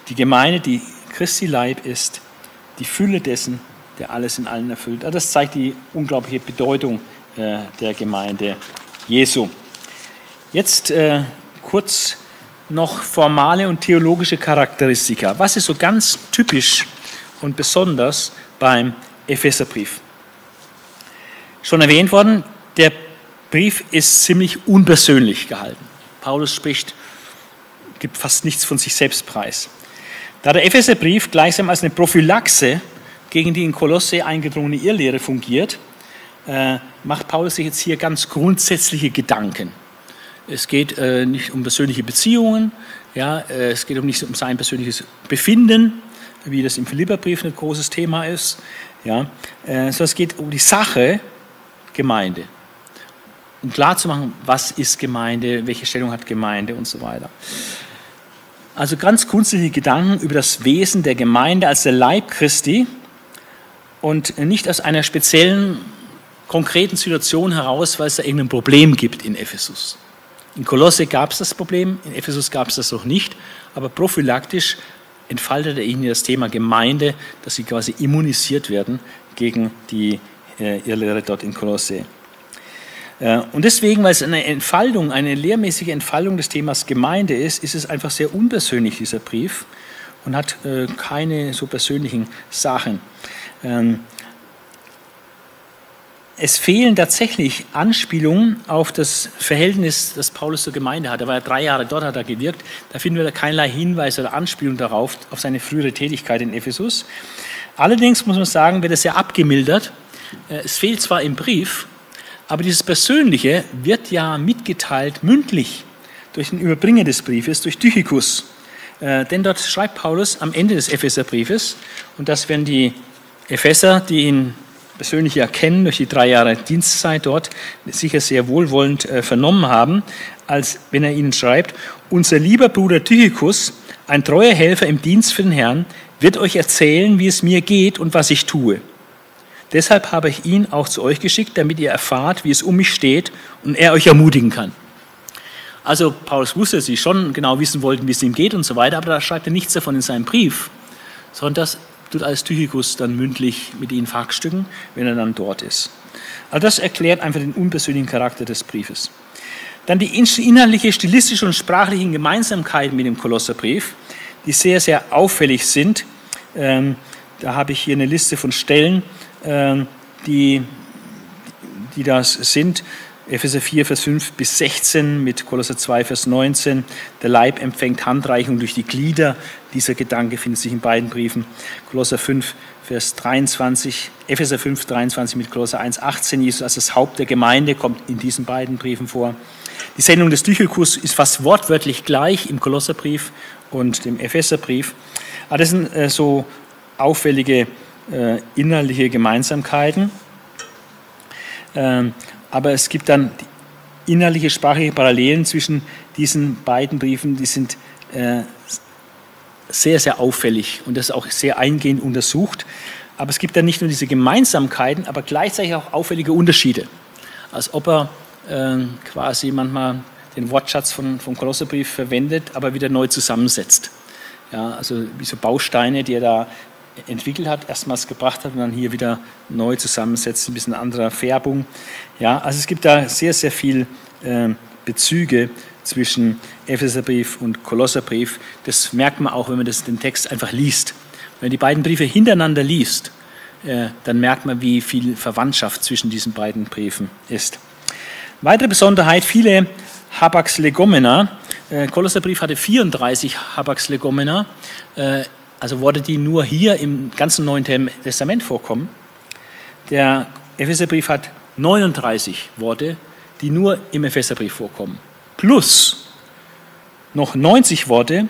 [SPEAKER 1] Die Gemeinde, die Christi Leib ist, die Fülle dessen, der alles in allen erfüllt. Also das zeigt die unglaubliche Bedeutung äh, der Gemeinde Jesu. Jetzt äh, kurz noch formale und theologische Charakteristika. Was ist so ganz typisch und besonders beim Epheserbrief? Schon erwähnt worden, der Brief ist ziemlich unpersönlich gehalten. Paulus spricht, gibt fast nichts von sich selbst preis. Da der Epheserbrief gleichsam als eine Prophylaxe gegen die in Kolosse eingedrungene Irrlehre fungiert, äh, macht Paulus sich jetzt hier ganz grundsätzliche Gedanken. Es geht äh, nicht um persönliche Beziehungen, ja, äh, es geht um nicht um sein persönliches Befinden, wie das im Philipperbrief ein großes Thema ist, ja, sondern es geht um die Sache Gemeinde. Um klarzumachen, was ist Gemeinde, welche Stellung hat Gemeinde und so weiter. Also ganz grundsätzliche Gedanken über das Wesen der Gemeinde als der Leib Christi und nicht aus einer speziellen, konkreten Situation heraus, weil es da irgendein Problem gibt in Ephesus. In Kolosse gab es das Problem, in Ephesus gab es das noch nicht, aber prophylaktisch entfaltet er ihnen das Thema Gemeinde, dass sie quasi immunisiert werden gegen die äh, Irrlehre dort in Kolosse. Und deswegen, weil es eine Entfaltung, eine lehrmäßige Entfaltung des Themas Gemeinde ist, ist es einfach sehr unpersönlich, dieser Brief, und hat äh, keine so persönlichen Sachen. Ähm, es fehlen tatsächlich Anspielungen auf das Verhältnis, das Paulus zur Gemeinde hat. Er war ja drei Jahre dort, hat er gewirkt. Da finden wir keinerlei Hinweis oder Anspielung darauf, auf seine frühere Tätigkeit in Ephesus. Allerdings muss man sagen, wird es sehr abgemildert. Äh, es fehlt zwar im Brief, aber dieses Persönliche wird ja mitgeteilt mündlich durch den Überbringer des Briefes, durch Tychicus. Äh, denn dort schreibt Paulus am Ende des Epheserbriefes, und das werden die Epheser, die ihn persönlich erkennen durch die drei Jahre Dienstzeit dort, sicher sehr wohlwollend äh, vernommen haben, als wenn er ihnen schreibt, unser lieber Bruder Tychicus, ein treuer Helfer im Dienst für den Herrn, wird euch erzählen, wie es mir geht und was ich tue. Deshalb habe ich ihn auch zu euch geschickt, damit ihr erfahrt, wie es um mich steht und er euch ermutigen kann. Also Paulus wusste, dass sie schon genau wissen wollten, wie es ihm geht und so weiter, aber da schreibt er nichts davon in seinem Brief, sondern das tut als Tychicus dann mündlich mit ihnen Fachstücken, wenn er dann dort ist. Also das erklärt einfach den unpersönlichen Charakter des Briefes. Dann die inhaltliche, stilistische und sprachlichen Gemeinsamkeiten mit dem Kolosserbrief, die sehr, sehr auffällig sind. Ähm, da habe ich hier eine Liste von Stellen, die, die das sind. Epheser 4, Vers 5 bis 16 mit Kolosser 2, Vers 19. Der Leib empfängt Handreichung durch die Glieder. Dieser Gedanke findet sich in beiden Briefen. Kolosser 5, Vers 23, Epheser 5, 23 mit Kolosser 1, 18. Jesus als das Haupt der Gemeinde kommt in diesen beiden Briefen vor. Die Sendung des Tychicus ist fast wortwörtlich gleich im Kolosserbrief und dem Epheserbrief. Aber das sind äh, so auffällige äh, innerliche Gemeinsamkeiten. Ähm, aber es gibt dann innerliche sprachliche Parallelen zwischen diesen beiden Briefen, die sind äh, sehr, sehr auffällig und das ist auch sehr eingehend untersucht. Aber es gibt dann nicht nur diese Gemeinsamkeiten, aber gleichzeitig auch auffällige Unterschiede. Als ob er äh, quasi manchmal den Wortschatz von, vom Kolosserbrief verwendet, aber wieder neu zusammensetzt. Ja, also wie so Bausteine, die er da entwickelt hat, erstmals gebracht hat und dann hier wieder neu zusammensetzt, ein bisschen anderer Färbung. Ja, also es gibt da sehr, sehr viel äh, Bezüge zwischen Epheserbrief und Kolosserbrief. Das merkt man auch, wenn man das, den Text einfach liest. Wenn man die beiden Briefe hintereinander liest, äh, dann merkt man, wie viel Verwandtschaft zwischen diesen beiden Briefen ist. Weitere Besonderheit, viele Habax Legomena, äh, Kolosserbrief hatte 34 Habax Legomena, äh, also Worte, die nur hier im ganzen Neuen Testament vorkommen. Der Epheserbrief hat 39 Worte, die nur im Epheserbrief vorkommen. Plus noch 90 Worte,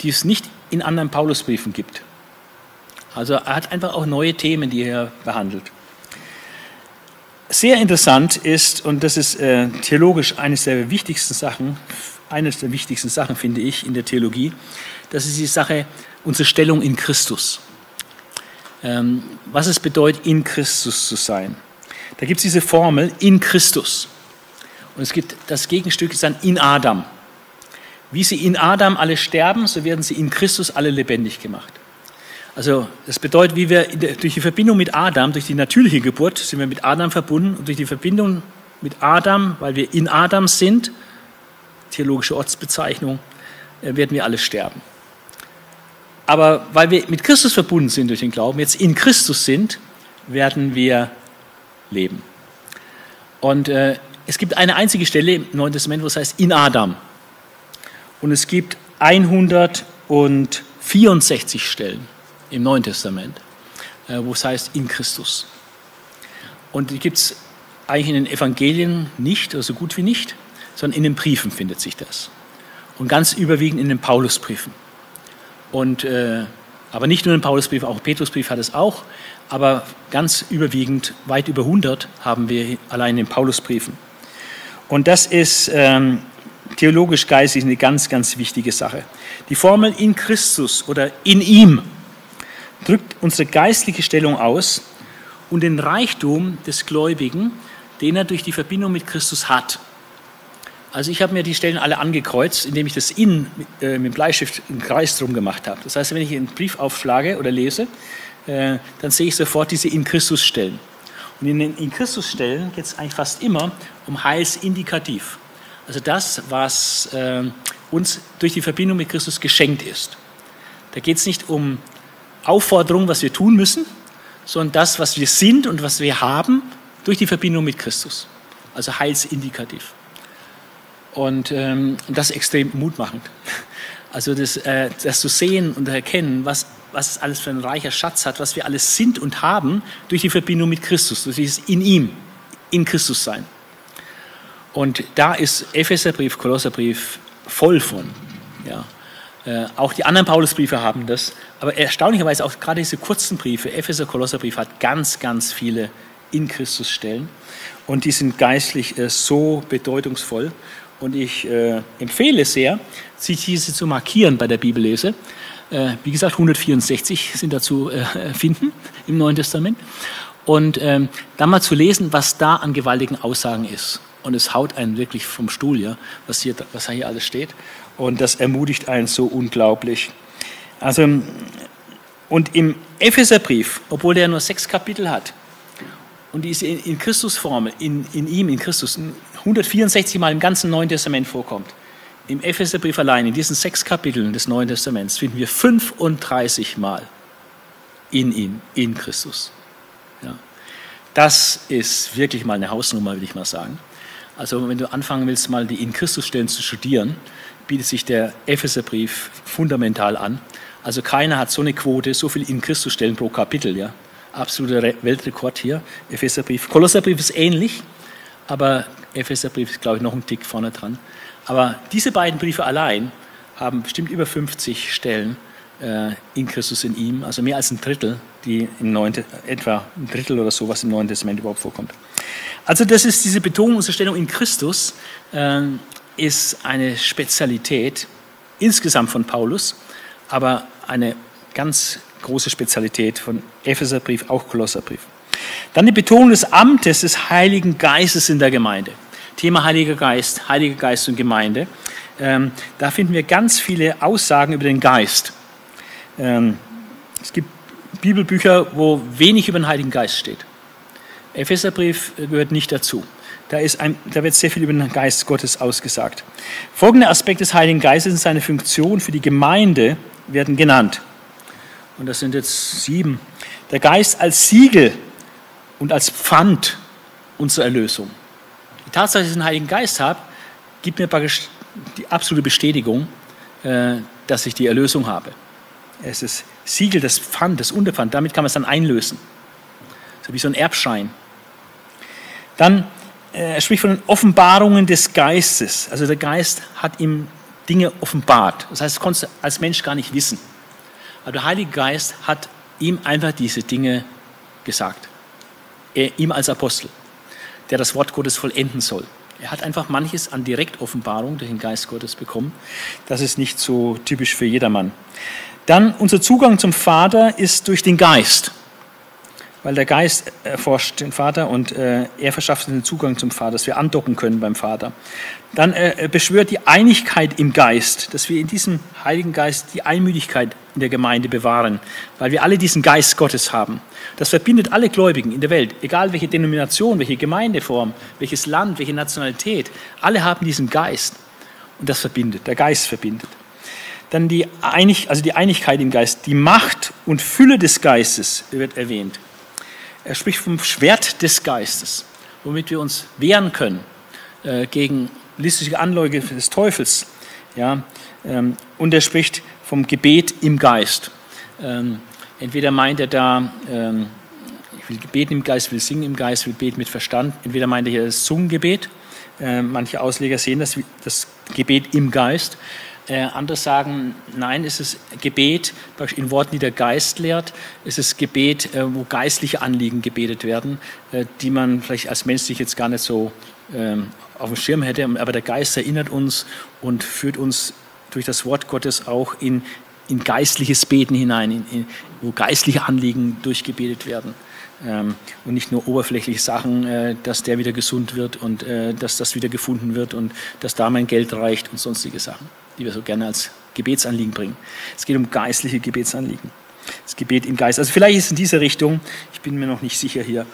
[SPEAKER 1] die es nicht in anderen Paulusbriefen gibt. Also er hat einfach auch neue Themen, die er behandelt. Sehr interessant ist, und das ist äh, theologisch eines der wichtigsten Sachen, eines der wichtigsten Sachen finde ich in der Theologie, das ist die Sache unsere Stellung in Christus. Ähm, was es bedeutet, in Christus zu sein. Da gibt es diese Formel, in Christus. Und es gibt das Gegenstück, ist dann in Adam. Wie sie in Adam alle sterben, so werden sie in Christus alle lebendig gemacht. Also das bedeutet, wie wir durch die Verbindung mit Adam, durch die natürliche Geburt, sind wir mit Adam verbunden und durch die Verbindung mit Adam, weil wir in Adam sind, theologische Ortsbezeichnung, äh, werden wir alle sterben. Aber weil wir mit Christus verbunden sind durch den Glauben, jetzt in Christus sind, werden wir leben. Und äh, es gibt eine einzige Stelle im Neuen Testament, wo es heißt in Adam. Und es gibt 164 Stellen im Neuen Testament, äh, wo es heißt in Christus. Und die gibt es eigentlich in den Evangelien nicht, oder so gut wie nicht, sondern in den Briefen findet sich das. Und ganz überwiegend in den Paulusbriefen. Und, äh, aber nicht nur im Paulusbrief, auch Petrusbrief hat es auch, aber ganz überwiegend, weit über 100 haben wir allein in Paulusbriefen. Und das ist ähm, theologisch-geistig eine ganz, ganz wichtige Sache. Die Formel in Christus oder in ihm drückt unsere geistliche Stellung aus und den Reichtum des Gläubigen, den er durch die Verbindung mit Christus hat. Also ich habe mir die Stellen alle angekreuzt, indem ich das in äh, mit dem Bleistift einen Kreis drum gemacht habe. Das heißt, wenn ich einen Brief aufschlage oder lese, äh, dann sehe ich sofort diese in Christus Stellen. Und in den in Christus Stellen geht es eigentlich fast immer um Heilsindikativ. Also das, was äh, uns durch die Verbindung mit Christus geschenkt ist. Da geht es nicht um Aufforderung, was wir tun müssen, sondern das, was wir sind und was wir haben durch die Verbindung mit Christus. Also heilsindikativ. Und ähm, das ist extrem mutmachend. Also das, äh, das zu sehen und erkennen, was, was es alles für ein reicher Schatz hat, was wir alles sind und haben durch die Verbindung mit Christus, durch dieses in ihm, in Christus sein. Und da ist Epheserbrief, Kolosserbrief voll von. Ja. Äh, auch die anderen Paulusbriefe haben das. Aber erstaunlicherweise auch gerade diese kurzen Briefe, Epheser, Kolosserbrief hat ganz, ganz viele in Christus Stellen. Und die sind geistlich äh, so bedeutungsvoll. Und ich äh, empfehle sehr, sich diese zu markieren bei der Bibellese. Äh, wie gesagt, 164 sind dazu äh, finden im Neuen Testament. Und ähm, dann mal zu lesen, was da an gewaltigen Aussagen ist. Und es haut einen wirklich vom Stuhl, ja, was hier, was hier alles steht. Und das ermutigt einen so unglaublich. Also, und im Epheserbrief, obwohl der nur sechs Kapitel hat, und diese in Christusformel, in, in ihm, in Christus, 164 Mal im ganzen Neuen Testament vorkommt. Im Epheserbrief allein, in diesen sechs Kapiteln des Neuen Testaments, finden wir 35 Mal in ihm, in Christus. Ja. Das ist wirklich mal eine Hausnummer, will ich mal sagen. Also wenn du anfangen willst, mal die in Christus Stellen zu studieren, bietet sich der Epheserbrief fundamental an. Also keiner hat so eine Quote, so viel in Christus Stellen pro Kapitel. Ja absoluter Weltrekord hier, Epheserbrief. Kolosserbrief ist ähnlich, aber Epheserbrief ist, glaube ich, noch ein Tick vorne dran. Aber diese beiden Briefe allein haben bestimmt über 50 Stellen äh, in Christus in ihm, also mehr als ein Drittel, die im Neuen, etwa ein Drittel oder so, was im Neuen Testament überhaupt vorkommt. Also das ist diese Betonung unserer Stellung in Christus, äh, ist eine Spezialität insgesamt von Paulus, aber eine ganz große Spezialität von Epheserbrief, auch Kolosserbrief. Dann die Betonung des Amtes des Heiligen Geistes in der Gemeinde. Thema Heiliger Geist, Heiliger Geist und Gemeinde. Ähm, da finden wir ganz viele Aussagen über den Geist. Ähm, es gibt Bibelbücher, wo wenig über den Heiligen Geist steht. Epheserbrief gehört nicht dazu. Da, ein, da wird sehr viel über den Geist Gottes ausgesagt. Folgende Aspekte des Heiligen Geistes und seine Funktion für die Gemeinde werden genannt. Und das sind jetzt sieben. Der Geist als Siegel und als Pfand unserer Erlösung. Tatsache, dass ich den Heiligen Geist habe, gibt mir die absolute Bestätigung, äh, dass ich die Erlösung habe. Es ist Siegel, das Pfand, das Unterpfand, damit kann man es dann einlösen. So wie so ein Erbschein. Dann, äh, er spricht von den Offenbarungen des Geistes. Also der Geist hat ihm Dinge offenbart. Das heißt, das konntest du als Mensch gar nicht wissen. Aber der Heilige Geist hat ihm einfach diese Dinge gesagt. Er, ihm als Apostel, der das Wort Gottes vollenden soll. Er hat einfach manches an Direktoffenbarung durch den Geist Gottes bekommen. Das ist nicht so typisch für jedermann. Dann unser Zugang zum Vater ist durch den Geist weil der Geist erforscht den Vater und äh, er verschafft den Zugang zum Vater, dass wir andocken können beim Vater. Dann äh, beschwört die Einigkeit im Geist, dass wir in diesem Heiligen Geist die Einmütigkeit in der Gemeinde bewahren, weil wir alle diesen Geist Gottes haben. Das verbindet alle Gläubigen in der Welt, egal welche Denomination, welche Gemeindeform, welches Land, welche Nationalität. Alle haben diesen Geist und das verbindet, der Geist verbindet. Dann die, Einig, also die Einigkeit im Geist, die Macht und Fülle des Geistes wird erwähnt. Er spricht vom Schwert des Geistes, womit wir uns wehren können äh, gegen listige Anläuge des Teufels. Ja, ähm, und er spricht vom Gebet im Geist. Ähm, entweder meint er da, ähm, ich will beten im Geist, will singen im Geist, will beten mit Verstand. Entweder meint er hier das Zungengebet. Äh, manche Ausleger sehen das, das Gebet im Geist. Äh, andere sagen, nein, es ist Gebet in Worten, die der Geist lehrt. Es ist Gebet, äh, wo geistliche Anliegen gebetet werden, äh, die man vielleicht als Mensch sich jetzt gar nicht so ähm, auf dem Schirm hätte. Aber der Geist erinnert uns und führt uns durch das Wort Gottes auch in, in geistliches Beten hinein, in, in, wo geistliche Anliegen durchgebetet werden. Ähm, und nicht nur oberflächliche Sachen, äh, dass der wieder gesund wird und äh, dass das wieder gefunden wird und dass da mein Geld reicht und sonstige Sachen die wir so gerne als Gebetsanliegen bringen. Es geht um geistliche Gebetsanliegen. Das Gebet im Geist. Also vielleicht ist es in diese Richtung, ich bin mir noch nicht sicher hier.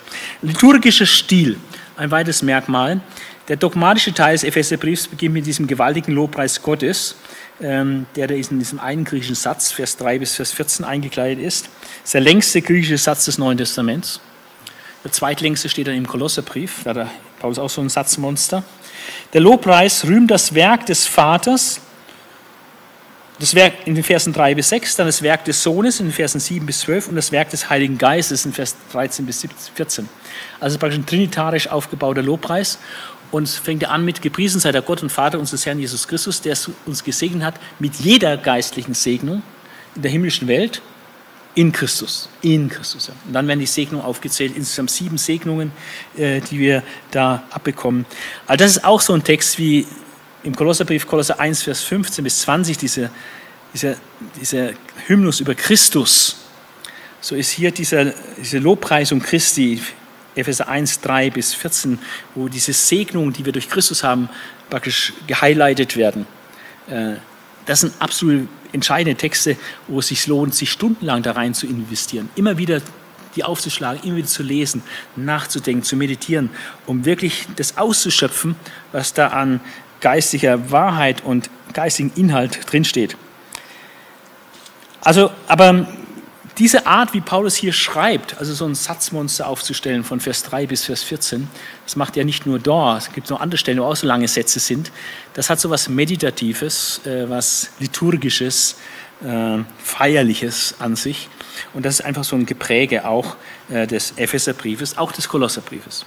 [SPEAKER 1] Liturgischer Stil, ein weiteres Merkmal. Der dogmatische Teil des Epheserbriefs beginnt mit diesem gewaltigen Lobpreis Gottes, ähm, der in diesem einen griechischen Satz, Vers 3 bis Vers 14, eingekleidet ist. Das ist der längste griechische Satz des Neuen Testaments. Der zweitlängste steht dann im Kolosserbrief, da hat Paulus auch so ein Satzmonster. Der Lobpreis rühmt das Werk des Vaters, das Werk in den Versen 3 bis 6, dann das Werk des Sohnes in den Versen 7 bis 12 und das Werk des Heiligen Geistes in Vers 13 bis 14. Also praktisch ein trinitarisch aufgebauter Lobpreis. Und fängt an mit Gepriesen sei der Gott und Vater unseres Herrn Jesus Christus, der uns gesegnet hat mit jeder geistlichen Segnung in der himmlischen Welt in Christus. In Christus. Ja. Und dann werden die Segnungen aufgezählt, insgesamt sieben Segnungen, äh, die wir da abbekommen. Also das ist auch so ein Text wie im Kolosserbrief, Kolosser 1, Vers 15 bis 20, dieser, dieser, dieser Hymnus über Christus, so ist hier dieser, diese Lobpreisung Christi, Epheser 1, 3 bis 14, wo diese Segnungen, die wir durch Christus haben, praktisch gehighlightet werden. Äh, das sind absolut entscheidende Texte, wo es sich lohnt, sich stundenlang da rein zu investieren. Immer wieder die aufzuschlagen, immer wieder zu lesen, nachzudenken, zu meditieren, um wirklich das auszuschöpfen, was da an geistlicher Wahrheit und geistigen Inhalt drinsteht. Also, aber diese Art, wie Paulus hier schreibt, also so ein Satzmonster aufzustellen von Vers 3 bis Vers 14, das macht er nicht nur da, es gibt noch andere Stellen, wo auch so lange Sätze sind. Das hat so was Meditatives, äh, was Liturgisches, äh, Feierliches an sich. Und das ist einfach so ein Gepräge auch äh, des Epheserbriefes, auch des Kolosserbriefes.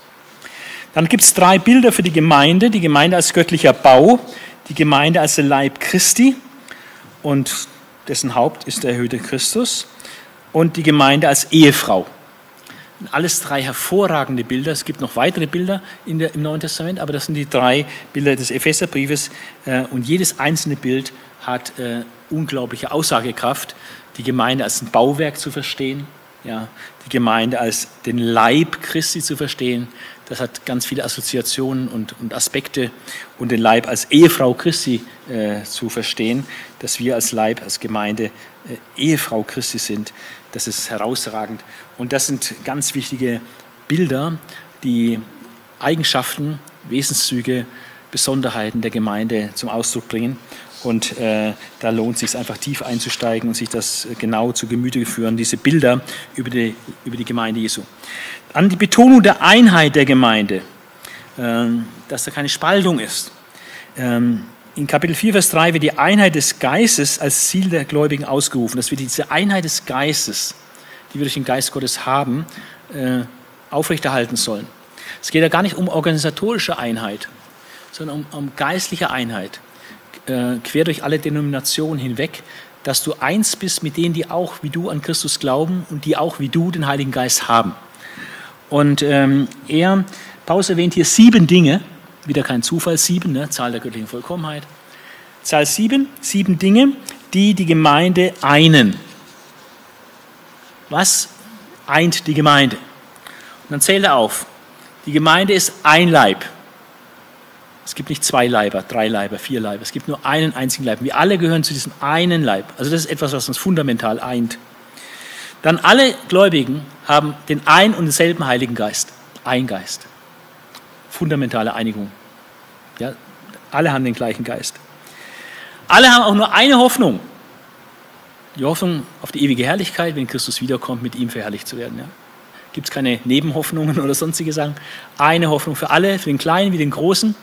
[SPEAKER 1] Dann gibt es drei Bilder für die Gemeinde. Die Gemeinde als göttlicher Bau, die Gemeinde als der Leib Christi und dessen Haupt ist der erhöhte Christus und die Gemeinde als Ehefrau. Alles drei hervorragende Bilder. Es gibt noch weitere Bilder der, im Neuen Testament, aber das sind die drei Bilder des Epheserbriefes. Äh, und jedes einzelne Bild hat äh, unglaubliche Aussagekraft. Die Gemeinde als ein Bauwerk zu verstehen, ja, die Gemeinde als den Leib Christi zu verstehen, das hat ganz viele Assoziationen und, und Aspekte und den Leib als Ehefrau Christi äh, zu verstehen, dass wir als Leib, als Gemeinde äh, Ehefrau Christi sind, das ist herausragend. Und das sind ganz wichtige Bilder, die Eigenschaften, Wesenszüge, Besonderheiten der Gemeinde zum Ausdruck bringen. Und äh, da lohnt es sich einfach tief einzusteigen und sich das genau zu Gemüte führen, diese Bilder über die, über die Gemeinde Jesu. An die Betonung der Einheit der Gemeinde, äh, dass da keine Spaltung ist. Ähm, in Kapitel 4, Vers 3 wird die Einheit des Geistes als Ziel der Gläubigen ausgerufen, dass wir diese Einheit des Geistes, die wir durch den Geist Gottes haben, äh, aufrechterhalten sollen. Es geht ja gar nicht um organisatorische Einheit, sondern um, um geistliche Einheit äh, quer durch alle Denominationen hinweg, dass du eins bist mit denen, die auch wie du an Christus glauben und die auch wie du den Heiligen Geist haben. Und ähm, er, Paulus erwähnt hier sieben Dinge, wieder kein Zufall, sieben, ne, Zahl der göttlichen Vollkommenheit. Zahl sieben, sieben Dinge, die die Gemeinde einen. Was eint die Gemeinde? Und dann zählt er auf. Die Gemeinde ist ein Leib. Es gibt nicht zwei Leiber, drei Leiber, vier Leiber. Es gibt nur einen einzigen Leib. Wir alle gehören zu diesem einen Leib. Also das ist etwas, was uns fundamental eint. Dann alle Gläubigen haben den ein und denselben Heiligen Geist. Ein Geist. Fundamentale Einigung. Ja, alle haben den gleichen Geist. Alle haben auch nur eine Hoffnung. Die Hoffnung auf die ewige Herrlichkeit, wenn Christus wiederkommt, mit ihm verherrlicht zu werden. Ja. Gibt es keine Nebenhoffnungen oder sonstige Sachen. Eine Hoffnung für alle, für den Kleinen wie den Großen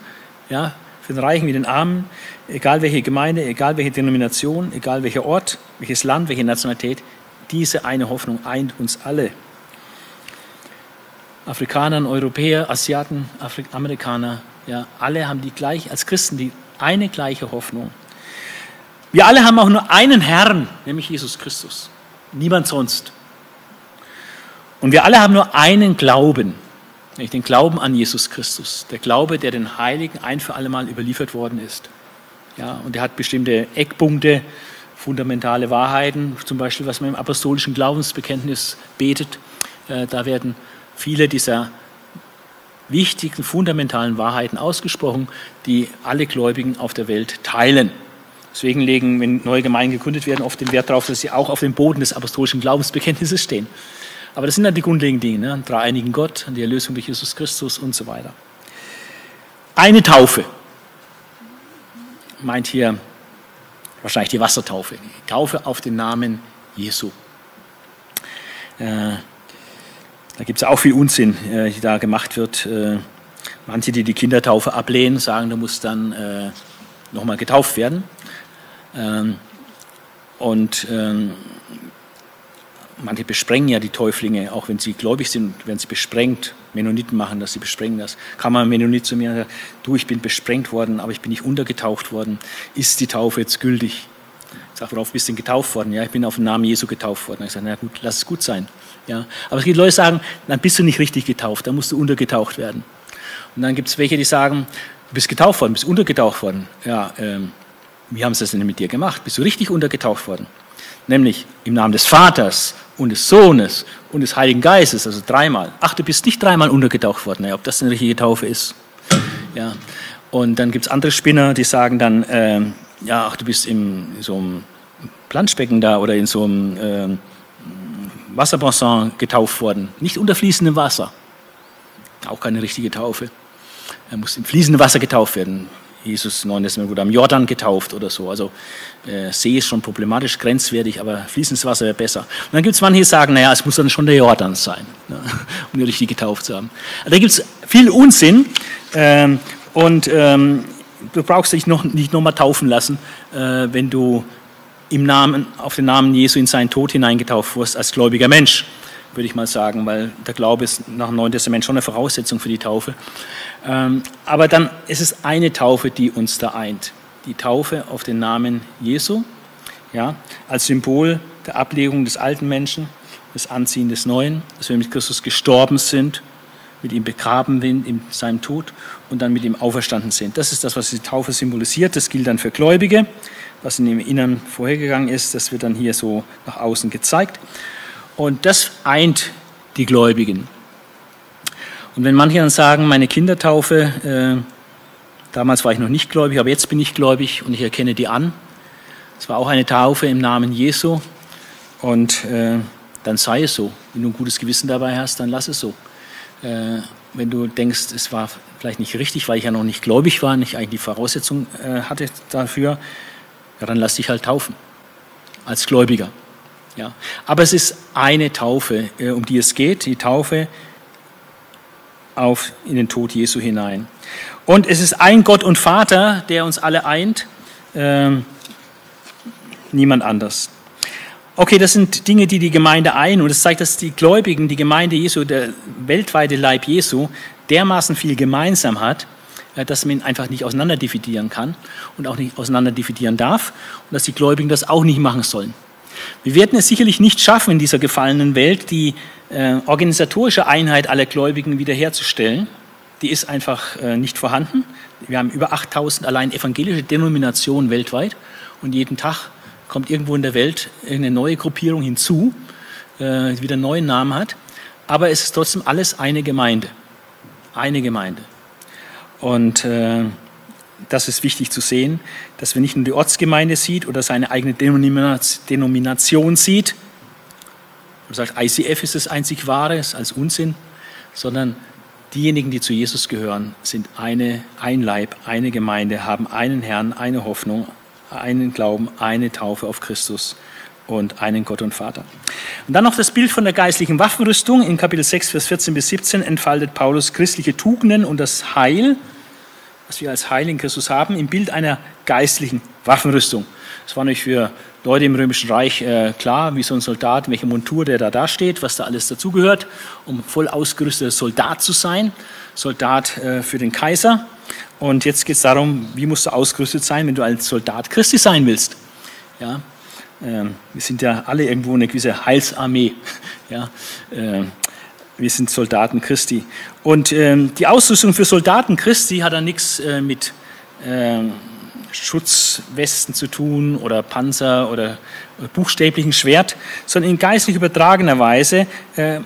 [SPEAKER 1] ja, für den Reichen wie den Armen, egal welche Gemeinde, egal welche Denomination, egal welcher Ort, welches Land, welche Nationalität, diese eine Hoffnung eint uns alle. Afrikaner, Europäer, Asiaten, Afri Amerikaner, ja, alle haben die gleich, als Christen die eine gleiche Hoffnung. Wir alle haben auch nur einen Herrn, nämlich Jesus Christus. Niemand sonst. Und wir alle haben nur einen Glauben nämlich den Glauben an Jesus Christus. Der Glaube, der den Heiligen ein für alle Mal überliefert worden ist. Ja, und er hat bestimmte Eckpunkte, fundamentale Wahrheiten, zum Beispiel was man im apostolischen Glaubensbekenntnis betet. Äh, da werden viele dieser wichtigen, fundamentalen Wahrheiten ausgesprochen, die alle Gläubigen auf der Welt teilen. Deswegen legen, wenn neue Gemeinden gegründet werden, oft den Wert darauf, dass sie auch auf dem Boden des apostolischen Glaubensbekenntnisses stehen. Aber das sind dann die grundlegenden Dinge, ne? dreieinigen Gott, die Erlösung durch Jesus Christus und so weiter. Eine Taufe meint hier wahrscheinlich die Wassertaufe. Taufe auf den Namen Jesu. Äh, da gibt es auch viel Unsinn, äh, die da gemacht wird. Äh, manche, die die Kindertaufe ablehnen, sagen, du musst dann äh, nochmal getauft werden. Ähm, und ähm, manche besprengen ja die Täuflinge, auch wenn sie gläubig sind, werden sie besprengt. Mennoniten machen das, sie besprengen das. Kam ein Mennonit zu mir und sagt, du, ich bin besprengt worden, aber ich bin nicht untergetaucht worden. Ist die Taufe jetzt gültig? Ich sage, worauf bist du denn getauft worden? Ja, ich bin auf den Namen Jesu getauft worden. Ich sage, na gut, lass es gut sein. Ja, aber es gibt Leute, die sagen, dann bist du nicht richtig getauft, dann musst du untergetaucht werden. Und dann gibt es welche, die sagen, du bist getauft worden, bist untergetaucht worden. Ja, ähm, wie haben sie das denn mit dir gemacht? Bist du richtig untergetaucht worden? Nämlich im Namen des Vaters und des Sohnes und des Heiligen Geistes, also dreimal. Ach, du bist nicht dreimal untergetaucht worden, naja, ob das eine richtige Taufe ist. Ja. Und dann gibt es andere Spinner, die sagen dann, äh, ja, ach, du bist in so einem Planschbecken da oder in so einem äh, Wasserbassin getauft worden, nicht unter fließendem Wasser. Auch keine richtige Taufe. Er muss im fließenden Wasser getauft werden. Jesus im Neuen Testament wurde am Jordan getauft oder so. Also äh, See ist schon problematisch, grenzwertig, aber fließendes Wasser wäre besser. Und dann gibt es manche, die sagen, naja, es muss dann schon der Jordan sein, ne, <laughs> um die richtig getauft zu haben. Also da gibt es viel Unsinn ähm, und ähm, du brauchst dich noch, nicht nochmal taufen lassen, äh, wenn du im Namen, auf den Namen Jesu in seinen Tod hineingetauft wirst als gläubiger Mensch würde ich mal sagen, weil der Glaube ist nach dem Neuen Testament schon eine Voraussetzung für die Taufe. Ähm, aber dann ist es eine Taufe, die uns da eint. Die Taufe auf den Namen Jesu ja, als Symbol der Ablegung des alten Menschen, des Anziehen des Neuen, dass wir mit Christus gestorben sind, mit ihm begraben sind in seinem Tod und dann mit ihm auferstanden sind. Das ist das, was die Taufe symbolisiert. Das gilt dann für Gläubige. Was in dem Innern vorhergegangen ist, das wird dann hier so nach außen gezeigt. Und das eint die Gläubigen. Und wenn manche dann sagen, meine Kindertaufe, äh, damals war ich noch nicht gläubig, aber jetzt bin ich gläubig und ich erkenne die an. Es war auch eine Taufe im Namen Jesu. Und äh, dann sei es so. Wenn du ein gutes Gewissen dabei hast, dann lass es so. Äh, wenn du denkst, es war vielleicht nicht richtig, weil ich ja noch nicht gläubig war, nicht eigentlich die Voraussetzung äh, hatte dafür, ja, dann lass dich halt taufen als Gläubiger. Ja. Aber es ist eine Taufe, äh, um die es geht, die Taufe auf in den Tod Jesu hinein. Und es ist ein Gott und Vater, der uns alle eint, ähm, niemand anders. Okay, das sind Dinge, die die Gemeinde ein und es zeigt, dass die Gläubigen, die Gemeinde Jesu, der weltweite Leib Jesu, dermaßen viel gemeinsam hat, dass man ihn einfach nicht auseinanderdividieren kann und auch nicht auseinanderdividieren darf und dass die Gläubigen das auch nicht machen sollen. Wir werden es sicherlich nicht schaffen, in dieser gefallenen Welt die äh, organisatorische Einheit aller Gläubigen wiederherzustellen. Die ist einfach äh, nicht vorhanden. Wir haben über 8000 allein evangelische Denominationen weltweit und jeden Tag kommt irgendwo in der Welt eine neue Gruppierung hinzu, äh, die wieder einen neuen Namen hat. Aber es ist trotzdem alles eine Gemeinde. Eine Gemeinde. Und äh, das ist wichtig zu sehen, dass wir nicht nur die Ortsgemeinde sieht oder seine eigene Denomination sieht. Man sagt, ICF ist das einzig Wahre, ist als Unsinn, sondern diejenigen, die zu Jesus gehören, sind eine, ein Leib, eine Gemeinde, haben einen Herrn, eine Hoffnung, einen Glauben, eine Taufe auf Christus und einen Gott und Vater. Und dann noch das Bild von der geistlichen Waffenrüstung. In Kapitel 6, Vers 14 bis 17 entfaltet Paulus christliche Tugenden und das Heil was wir als Heil in Christus haben, im Bild einer geistlichen Waffenrüstung. Das war nicht für Leute im Römischen Reich äh, klar, wie so ein Soldat, welche Montur der da dasteht, was da alles dazugehört, um voll ausgerüsteter Soldat zu sein, Soldat äh, für den Kaiser. Und jetzt geht es darum, wie musst du ausgerüstet sein, wenn du als Soldat Christi sein willst. Ja, wir sind ja alle irgendwo eine gewisse Heilsarmee. <laughs> Ja, äh, wir sind Soldaten Christi. Und ähm, die Ausrüstung für Soldaten Christi hat dann nichts äh, mit Schutzwesten zu tun oder Panzer oder buchstäblichen Schwert, sondern in geistlich übertragener Weise äh,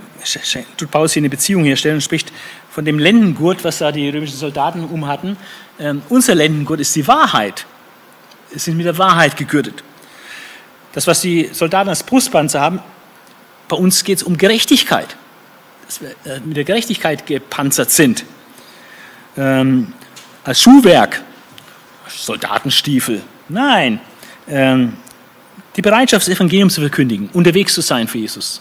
[SPEAKER 1] tut Paulus hier eine Beziehung herstellen und spricht von dem Lendengurt, was da die römischen Soldaten umhatten. Ähm, unser Lendengurt ist die Wahrheit. Wir sind mit der Wahrheit gegürtet. Das, was die Soldaten als Brustpanzer haben, bei uns geht es um Gerechtigkeit dass wir äh, mit der Gerechtigkeit gepanzert sind. Ähm, als Schuhwerk, Soldatenstiefel. Nein, ähm, die Bereitschaft, das Evangelium zu verkündigen, unterwegs zu sein für Jesus,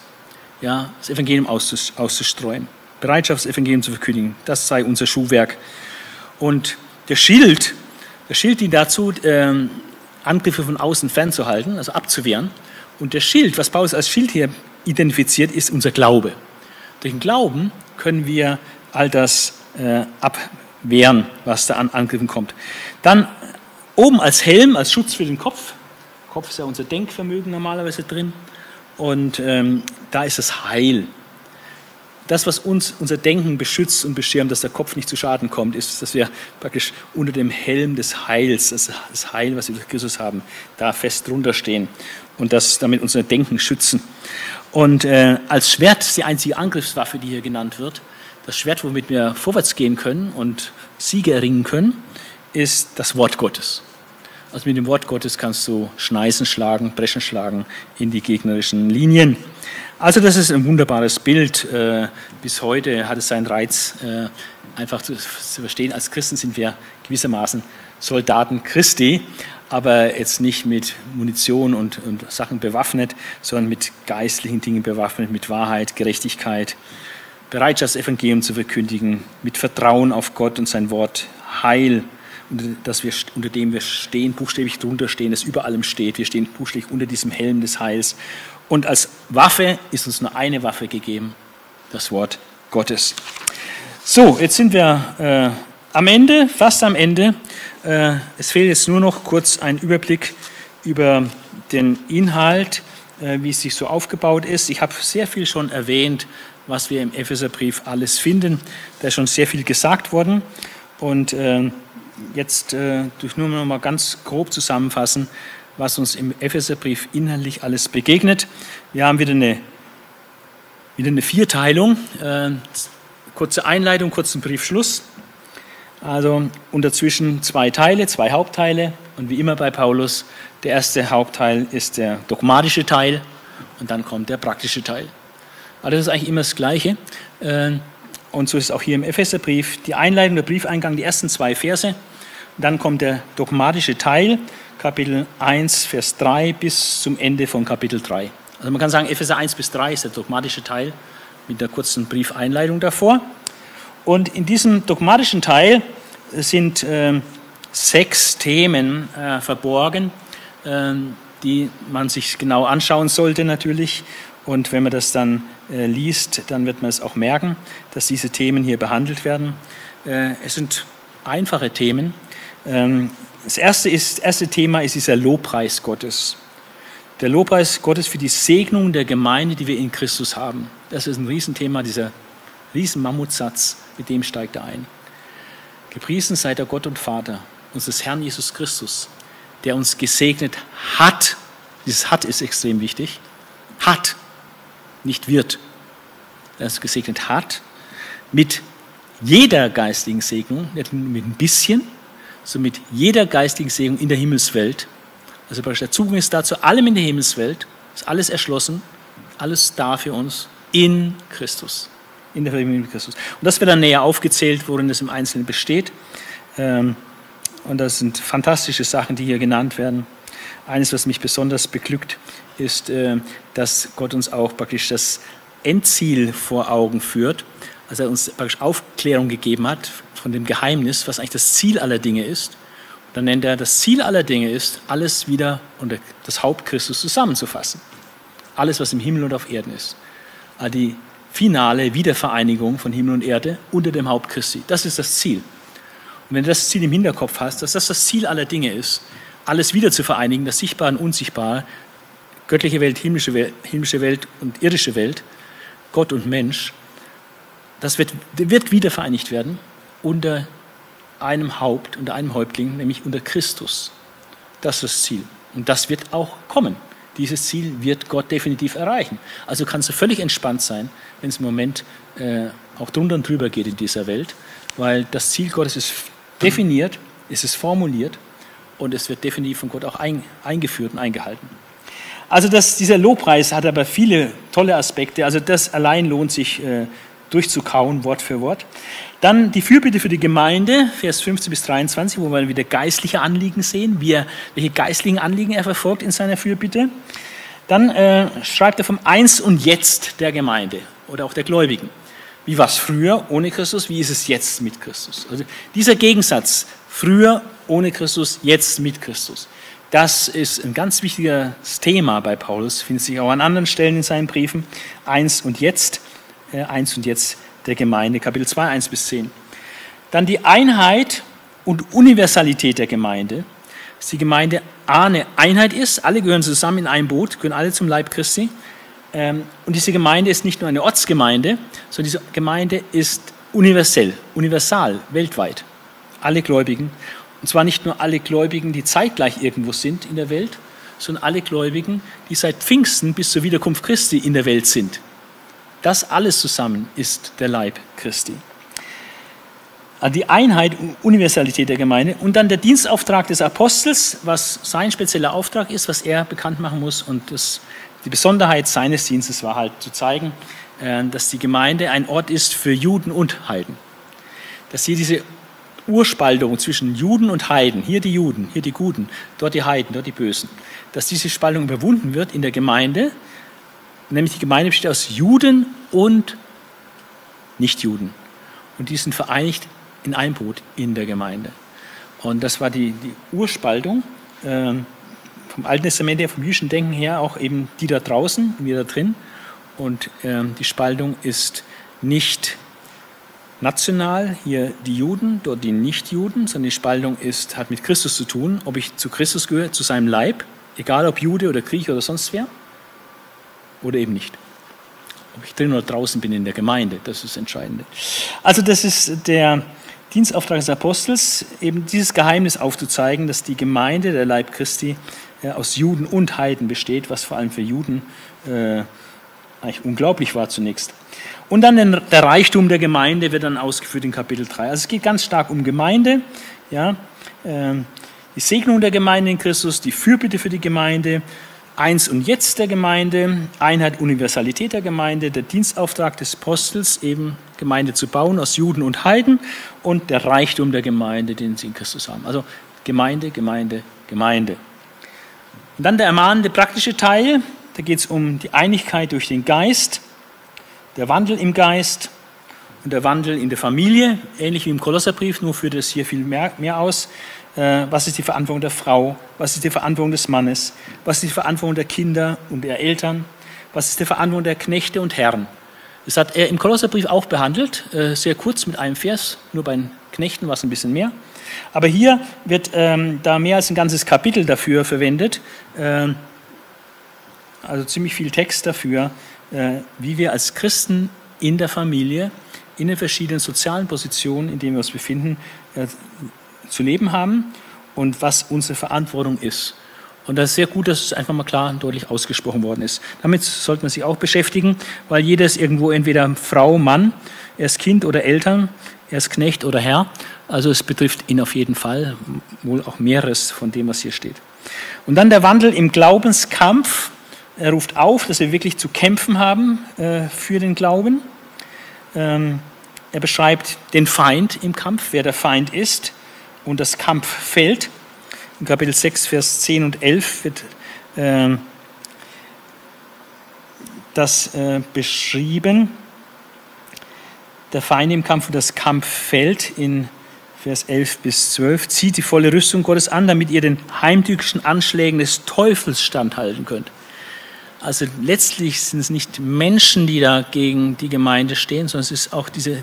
[SPEAKER 1] ja, das Evangelium auszustreuen. Bereitschaft, das Evangelium zu verkündigen, das sei unser Schuhwerk. Und der Schild, der Schild dient dazu, ähm, Angriffe von außen fernzuhalten, also abzuwehren. Und der Schild, was Paulus als Schild hier identifiziert, ist unser Glaube. Durch den Glauben können wir all das äh, abwehren, was da an Angriffen kommt. Dann oben als Helm, als Schutz für den Kopf. Kopf ist ja unser Denkvermögen normalerweise drin. Und ähm, da ist das Heil. Das, was uns unser Denken beschützt und beschirmt, dass der Kopf nicht zu Schaden kommt, ist, dass wir praktisch unter dem Helm des Heils, das, Heil, was wir durch Christus haben, da fest drunter stehen und das damit unser Denken schützen. Und äh, als Schwert die einzige Angriffswaffe, die hier genannt wird. Das Schwert, womit wir vorwärts gehen können und Siege erringen können, ist das Wort Gottes. Also mit dem Wort Gottes kannst du Schneisen schlagen, Breschen schlagen in die gegnerischen Linien. Also das ist ein wunderbares Bild. Äh, bis heute hat es seinen Reiz, äh, einfach zu verstehen, als Christen sind wir gewissermaßen Soldaten Christi aber jetzt nicht mit Munition und, und Sachen bewaffnet, sondern mit geistlichen Dingen bewaffnet, mit Wahrheit, Gerechtigkeit, Bereitschaft, das Evangelium zu verkündigen, mit Vertrauen auf Gott und sein Wort, Heil, dass wir, unter dem wir stehen, buchstäblich drunter stehen, das über allem steht. Wir stehen buchstäblich unter diesem Helm des Heils. Und als Waffe ist uns nur eine Waffe gegeben, das Wort Gottes. So, jetzt sind wir äh, am Ende, fast am Ende. Äh, es fehlt jetzt nur noch kurz ein Überblick über den Inhalt, äh, wie es sich so aufgebaut ist. Ich habe sehr viel schon erwähnt, was wir im Epheserbrief alles finden. Da ist schon sehr viel gesagt worden. Und äh, jetzt äh, durch nur noch mal ganz grob zusammenfassen, was uns im Epheserbrief inhaltlich alles begegnet. Wir haben wieder eine, wieder eine Vierteilung. Äh, kurze Einleitung, kurzen Briefschluss. Also und dazwischen zwei Teile, zwei Hauptteile. Und wie immer bei Paulus, der erste Hauptteil ist der dogmatische Teil und dann kommt der praktische Teil. Also das ist eigentlich immer das Gleiche. Äh, und so ist es auch hier im Epheserbrief. Die Einleitung, der Briefeingang, die ersten zwei Verse. Dann kommt der dogmatische Teil, Kapitel 1, Vers 3 bis zum Ende von Kapitel 3. Also man kann sagen, Epheser 1 bis 3 ist der dogmatische Teil mit der kurzen Briefeinleitung davor. Und in diesem dogmatischen Teil sind äh, sechs Themen äh, verborgen, äh, die man sich genau anschauen sollte natürlich. Und wenn man das dann äh, liest, dann wird man es auch merken, dass diese Themen hier behandelt werden. Äh, es sind einfache Themen, ähm, das erste, ist, erste Thema ist dieser Lobpreis Gottes. Der Lobpreis Gottes für die Segnung der Gemeinde, die wir in Christus haben. Das ist ein Riesenthema, dieser Riesenmammutsatz, mit dem steigt er ein. Gepriesen sei der Gott und Vater unseres Herrn Jesus Christus, der uns gesegnet hat. Dieses hat ist extrem wichtig. Hat, nicht wird. Der uns gesegnet hat mit jeder geistigen Segnung, nicht mit ein bisschen, so mit jeder geistigen Segnung in der Himmelswelt. Also der Zugang ist da zu allem in der Himmelswelt, ist alles erschlossen, alles da für uns in Christus, in der Verbindung mit Christus. Und das wird dann näher aufgezählt, worin das im Einzelnen besteht. Ähm, und das sind fantastische Sachen, die hier genannt werden. Eines, was mich besonders beglückt, ist, äh, dass Gott uns auch praktisch das Endziel vor Augen führt. Also er uns praktisch Aufklärung gegeben hat von dem Geheimnis, was eigentlich das Ziel aller Dinge ist. Und dann nennt er, das Ziel aller Dinge ist, alles wieder unter das Haupt Christus zusammenzufassen. Alles, was im Himmel und auf Erden ist. Die finale Wiedervereinigung von Himmel und Erde unter dem Haupt Christi. Das ist das Ziel. Und wenn du das Ziel im Hinterkopf hast, dass das das Ziel aller Dinge ist, alles wieder zu vereinigen, das Sichtbare und Unsichtbare, göttliche Welt, himmlische Welt, himmlische Welt und irdische Welt, Gott und Mensch, das wird, wird wieder vereinigt werden unter einem Haupt, unter einem Häuptling, nämlich unter Christus. Das ist das Ziel. Und das wird auch kommen. Dieses Ziel wird Gott definitiv erreichen. Also kannst du völlig entspannt sein, wenn es im Moment äh, auch drunter und drüber geht in dieser Welt, weil das Ziel Gottes ist definiert, es ist formuliert und es wird definitiv von Gott auch ein, eingeführt und eingehalten. Also das, dieser Lobpreis hat aber viele tolle Aspekte. Also das allein lohnt sich äh, durchzukauen, Wort für Wort. Dann die Fürbitte für die Gemeinde, Vers 15 bis 23, wo wir wieder geistliche Anliegen sehen, wie er, welche geistlichen Anliegen er verfolgt in seiner Fürbitte. Dann äh, schreibt er vom Eins und Jetzt der Gemeinde oder auch der Gläubigen. Wie war es früher ohne Christus? Wie ist es jetzt mit Christus? Also dieser Gegensatz, früher ohne Christus, jetzt mit Christus. Das ist ein ganz wichtiges Thema bei Paulus, findet sich auch an anderen Stellen in seinen Briefen. Eins und jetzt. 1 und jetzt der Gemeinde, Kapitel 2, 1 bis 10. Dann die Einheit und Universalität der Gemeinde, dass die Gemeinde eine Einheit ist, alle gehören zusammen in ein Boot, gehören alle zum Leib Christi. Ähm, und diese Gemeinde ist nicht nur eine Ortsgemeinde, sondern diese Gemeinde ist universell, universal, weltweit. Alle Gläubigen. Und zwar nicht nur alle Gläubigen, die zeitgleich irgendwo sind in der Welt, sondern alle Gläubigen, die seit Pfingsten bis zur Wiederkunft Christi in der Welt sind. Das alles zusammen ist der Leib Christi. Die Einheit und Universalität der Gemeinde und dann der Dienstauftrag des Apostels, was sein spezieller Auftrag ist, was er bekannt machen muss. Und das, die Besonderheit seines Dienstes war halt zu zeigen, äh, dass die Gemeinde ein Ort ist für Juden und Heiden. Dass hier diese Urspaltung zwischen Juden und Heiden, hier die Juden, hier die Guten, dort die Heiden, dort die Bösen, dass diese Spaltung überwunden wird in der Gemeinde, nämlich die Gemeinde besteht aus Juden und Nichtjuden. Und die sind vereinigt in einem Boot in der Gemeinde. Und das war die, die Urspaltung äh, vom Alten Testament her, vom jüdischen Denken her, auch eben die da draußen wir da drin. Und äh, die Spaltung ist nicht national, hier die Juden, dort die Nichtjuden, sondern die Spaltung ist, hat mit Christus zu tun, ob ich zu Christus gehöre, zu seinem Leib, egal ob Jude oder Grieche oder sonst wer, oder eben nicht. Ob ich drin oder draußen bin in der Gemeinde, das ist das Entscheidende. Also das ist der Dienstauftrag des Apostels, eben dieses Geheimnis aufzuzeigen, dass die Gemeinde, der Leib Christi, aus Juden und Heiden besteht, was vor allem für Juden äh, eigentlich unglaublich war zunächst. Und dann der Reichtum der Gemeinde wird dann ausgeführt in Kapitel 3. Also es geht ganz stark um Gemeinde, ja, äh, die Segnung der Gemeinde in Christus, die Fürbitte für die Gemeinde, Eins und Jetzt der Gemeinde, Einheit, Universalität der Gemeinde, der Dienstauftrag des Apostels, eben Gemeinde zu bauen aus Juden und Heiden und der Reichtum der Gemeinde, den sie in Christus haben. Also Gemeinde, Gemeinde, Gemeinde. Und dann der ermahnende praktische Teil, da geht es um die Einigkeit durch den Geist, der Wandel im Geist und der Wandel in der Familie, ähnlich wie im Kolosserbrief, nur führt es hier viel mehr, mehr aus. Äh, was ist die Verantwortung der Frau, was ist die Verantwortung des Mannes, was ist die Verantwortung der Kinder und der Eltern, was ist die Verantwortung der Knechte und Herren. Das hat er im Kolosserbrief auch behandelt, äh, sehr kurz mit einem Vers, nur bei den Knechten war es ein bisschen mehr. Aber hier wird ähm, da mehr als ein ganzes Kapitel dafür verwendet, äh, also ziemlich viel Text dafür, äh, wie wir als Christen in der Familie, in den verschiedenen sozialen Positionen, in denen wir uns befinden, äh, zu leben haben und was unsere Verantwortung ist. Und das ist sehr gut, dass es einfach mal klar und deutlich ausgesprochen worden ist. Damit sollte man sich auch beschäftigen, weil jeder ist irgendwo entweder Frau, Mann, er ist Kind oder Eltern, er ist Knecht oder Herr. Also es betrifft ihn auf jeden Fall, wohl auch mehreres von dem, was hier steht. Und dann der Wandel im Glaubenskampf. Er ruft auf, dass wir wirklich zu kämpfen haben äh, für den Glauben. Ähm, er beschreibt den Feind im Kampf, wer der Feind ist und das Kampffeld. In Kapitel 6, Vers 10 und 11 wird äh, das äh, beschrieben. Der Feind im Kampf und das Kampffeld in Vers 11 bis 12. Zieht die volle Rüstung Gottes an, damit ihr den heimtückischen Anschlägen des Teufels standhalten könnt. Also letztlich sind es nicht Menschen, die da gegen die Gemeinde stehen, sondern es ist auch dieser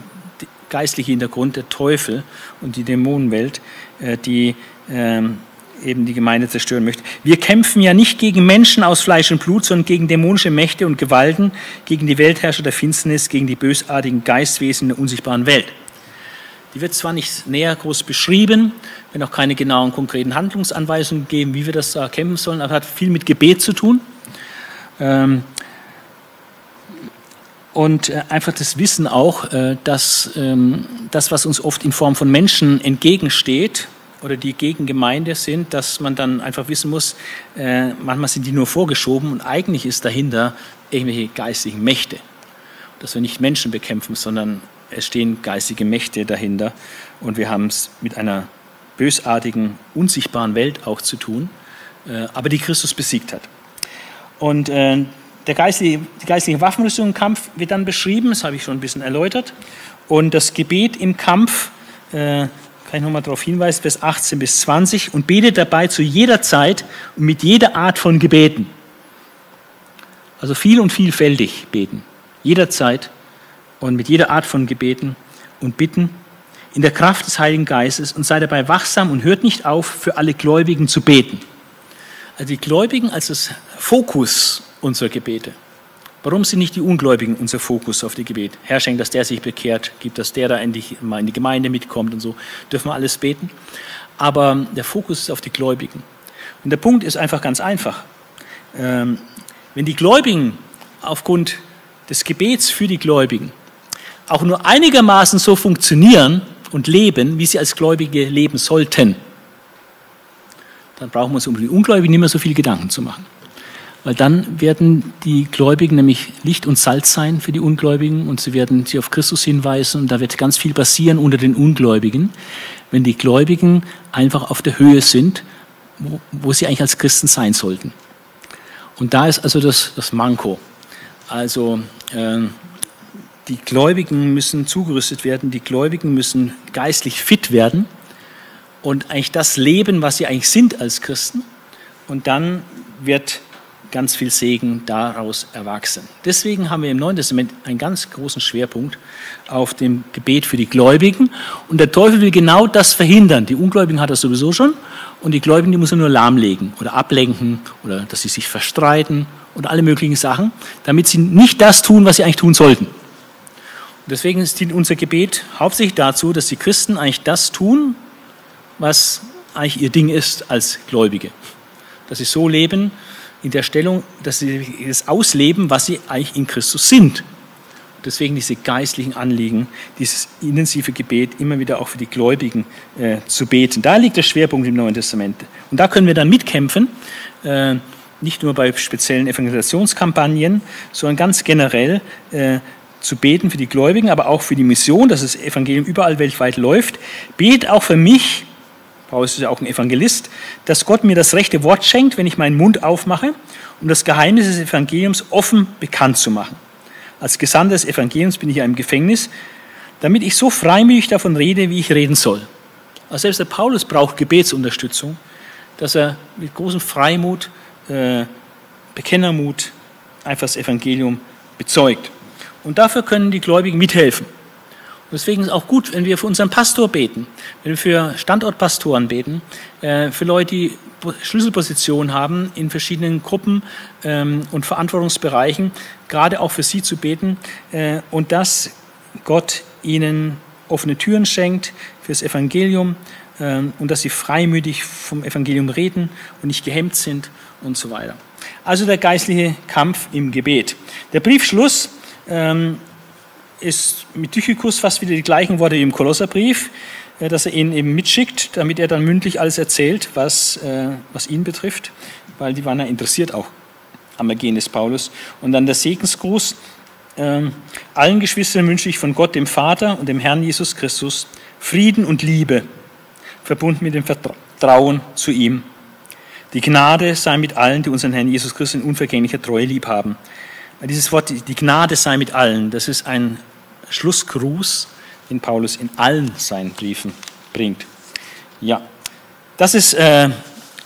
[SPEAKER 1] geistliche Hintergrund, der Teufel und die Dämonenwelt, äh, die ähm, eben die Gemeinde zerstören möchte. Wir kämpfen ja nicht gegen Menschen aus Fleisch und Blut, sondern gegen dämonische Mächte und Gewalten, gegen die Weltherrscher der Finsternis, gegen die bösartigen Geistwesen in der unsichtbaren Welt. Die wird zwar nicht näher groß beschrieben, wenn auch keine genauen konkreten Handlungsanweisungen geben, wie wir das da kämpfen sollen, aber hat viel mit Gebet zu tun. Ähm, und äh, einfach das Wissen auch, äh, dass ähm, das, was uns oft in Form von Menschen entgegensteht, oder die gegen Gemeinde sind, dass man dann einfach wissen muss, äh, manchmal sind die nur vorgeschoben und eigentlich ist dahinter irgendwelche geistigen Mächte. Dass wir nicht Menschen bekämpfen, sondern es stehen geistige Mächte dahinter und wir haben es mit einer bösartigen, unsichtbaren Welt auch zu tun, äh, aber die Christus besiegt hat. Und äh, der geistliche, die geistliche Waffenrüstung im Kampf wird dann beschrieben, das habe ich schon ein bisschen erläutert. Und das Gebet im Kampf äh, kann ich nochmal darauf hinweisen, Vers 18 bis 20, und betet dabei zu jeder Zeit und mit jeder Art von Gebeten. Also viel und vielfältig beten. Jederzeit und mit jeder Art von Gebeten und Bitten in der Kraft des Heiligen Geistes und sei dabei wachsam und hört nicht auf, für alle Gläubigen zu beten. Also die Gläubigen als das Fokus unserer Gebete. Warum sind nicht die Ungläubigen unser Fokus auf die Gebet? Herr, schenkt, dass der sich bekehrt, gibt, dass der da endlich mal in die Gemeinde mitkommt und so. Dürfen wir alles beten. Aber der Fokus ist auf die Gläubigen. Und der Punkt ist einfach ganz einfach. Ähm, wenn die Gläubigen aufgrund des Gebets für die Gläubigen auch nur einigermaßen so funktionieren und leben, wie sie als Gläubige leben sollten, dann brauchen wir uns um die Ungläubigen nicht mehr so viel Gedanken zu machen. Weil dann werden die Gläubigen nämlich Licht und Salz sein für die Ungläubigen und sie werden sie auf Christus hinweisen und da wird ganz viel passieren unter den Ungläubigen, wenn die Gläubigen einfach auf der Höhe sind, wo, wo sie eigentlich als Christen sein sollten. Und da ist also das, das Manko. Also äh, die Gläubigen müssen zugerüstet werden, die Gläubigen müssen geistlich fit werden und eigentlich das leben, was sie eigentlich sind als Christen. Und dann wird ganz viel Segen daraus erwachsen. Deswegen haben wir im Neuen Testament einen ganz großen Schwerpunkt auf dem Gebet für die Gläubigen. Und der Teufel will genau das verhindern. Die Ungläubigen hat er sowieso schon. und die Gläubigen, die muss er nur lahmlegen oder ablenken oder dass sie sich verstreiten und alle möglichen Sachen, damit sie nicht das tun, was sie eigentlich tun sollten. Und deswegen dient unser Gebet hauptsächlich dazu, dass die Christen eigentlich das tun, was eigentlich ihr Ding ist als Gläubige. Dass sie so leben in der Stellung, dass sie das ausleben, was sie eigentlich in Christus sind. Deswegen diese geistlichen Anliegen, dieses intensive Gebet immer wieder auch für die Gläubigen äh, zu beten. Da liegt der Schwerpunkt im Neuen Testament. Und da können wir dann mitkämpfen, äh, nicht nur bei speziellen Evangelisationskampagnen, sondern ganz generell äh, zu beten für die Gläubigen, aber auch für die Mission, dass das Evangelium überall weltweit läuft. Bet auch für mich, Paulus ist ja auch ein Evangelist, dass Gott mir das rechte Wort schenkt, wenn ich meinen Mund aufmache, um das Geheimnis des Evangeliums offen bekannt zu machen. Als Gesandter des Evangeliums bin ich ja im Gefängnis, damit ich so freimütig davon rede, wie ich reden soll. Also selbst der Paulus braucht Gebetsunterstützung, dass er mit großem Freimut, äh, Bekennermut einfach das Evangelium bezeugt. Und dafür können die Gläubigen mithelfen. Deswegen ist es auch gut, wenn wir für unseren Pastor beten, wenn wir für Standortpastoren beten, äh, für Leute, die Schlüsselpositionen haben in verschiedenen Gruppen ähm, und Verantwortungsbereichen, gerade auch für sie zu beten äh, und dass Gott ihnen offene Türen schenkt fürs Evangelium ähm, und dass sie freimütig vom Evangelium reden und nicht gehemmt sind und so weiter. Also der geistliche Kampf im Gebet. Der Briefschluss ähm, ist mit Tychikus fast wieder die gleichen Worte wie im Kolosserbrief dass er ihn eben mitschickt, damit er dann mündlich alles erzählt, was, äh, was ihn betrifft, weil die waren ja interessiert auch am Ergehen des Paulus. Und dann der Segensgruß. Ähm, allen Geschwistern wünsche ich von Gott, dem Vater und dem Herrn Jesus Christus, Frieden und Liebe, verbunden mit dem Vertrauen zu ihm. Die Gnade sei mit allen, die unseren Herrn Jesus Christus in unvergänglicher Treue lieb haben. Dieses Wort, die Gnade sei mit allen, das ist ein Schlussgruß den Paulus in allen seinen Briefen bringt. Ja, das ist äh,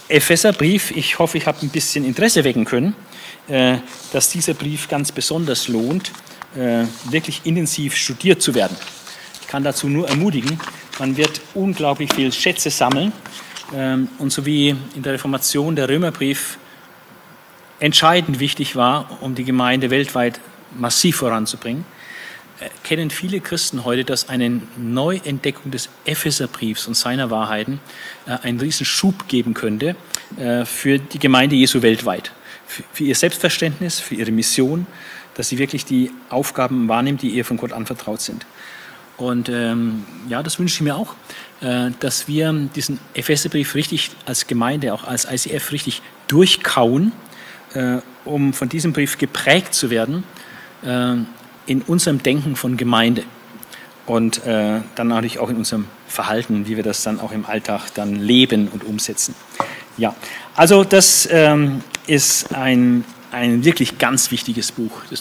[SPEAKER 1] Epheserbrief. Ich hoffe, ich habe ein bisschen Interesse wecken können, äh, dass dieser Brief ganz besonders lohnt, äh, wirklich intensiv studiert zu werden. Ich kann dazu nur ermutigen, man wird unglaublich viel Schätze sammeln. Ähm, und so wie in der Reformation der Römerbrief entscheidend wichtig war, um die Gemeinde weltweit massiv voranzubringen, kennen viele Christen heute, dass eine Neuentdeckung des Epheserbriefs und seiner Wahrheiten äh, einen riesen Schub geben könnte äh, für die Gemeinde Jesu weltweit, für ihr Selbstverständnis, für ihre Mission, dass sie wirklich die Aufgaben wahrnimmt, die ihr von Gott anvertraut sind. Und ähm, ja, das wünsche ich mir auch, äh, dass wir diesen Epheserbrief richtig als Gemeinde, auch als ICF richtig durchkauen, äh, um von diesem Brief geprägt zu werden äh, in unserem Denken von Gemeinde und äh, dann natürlich auch in unserem Verhalten, wie wir das dann auch im Alltag dann leben und umsetzen. Ja, also das ähm, ist ein, ein wirklich ganz wichtiges Buch. Das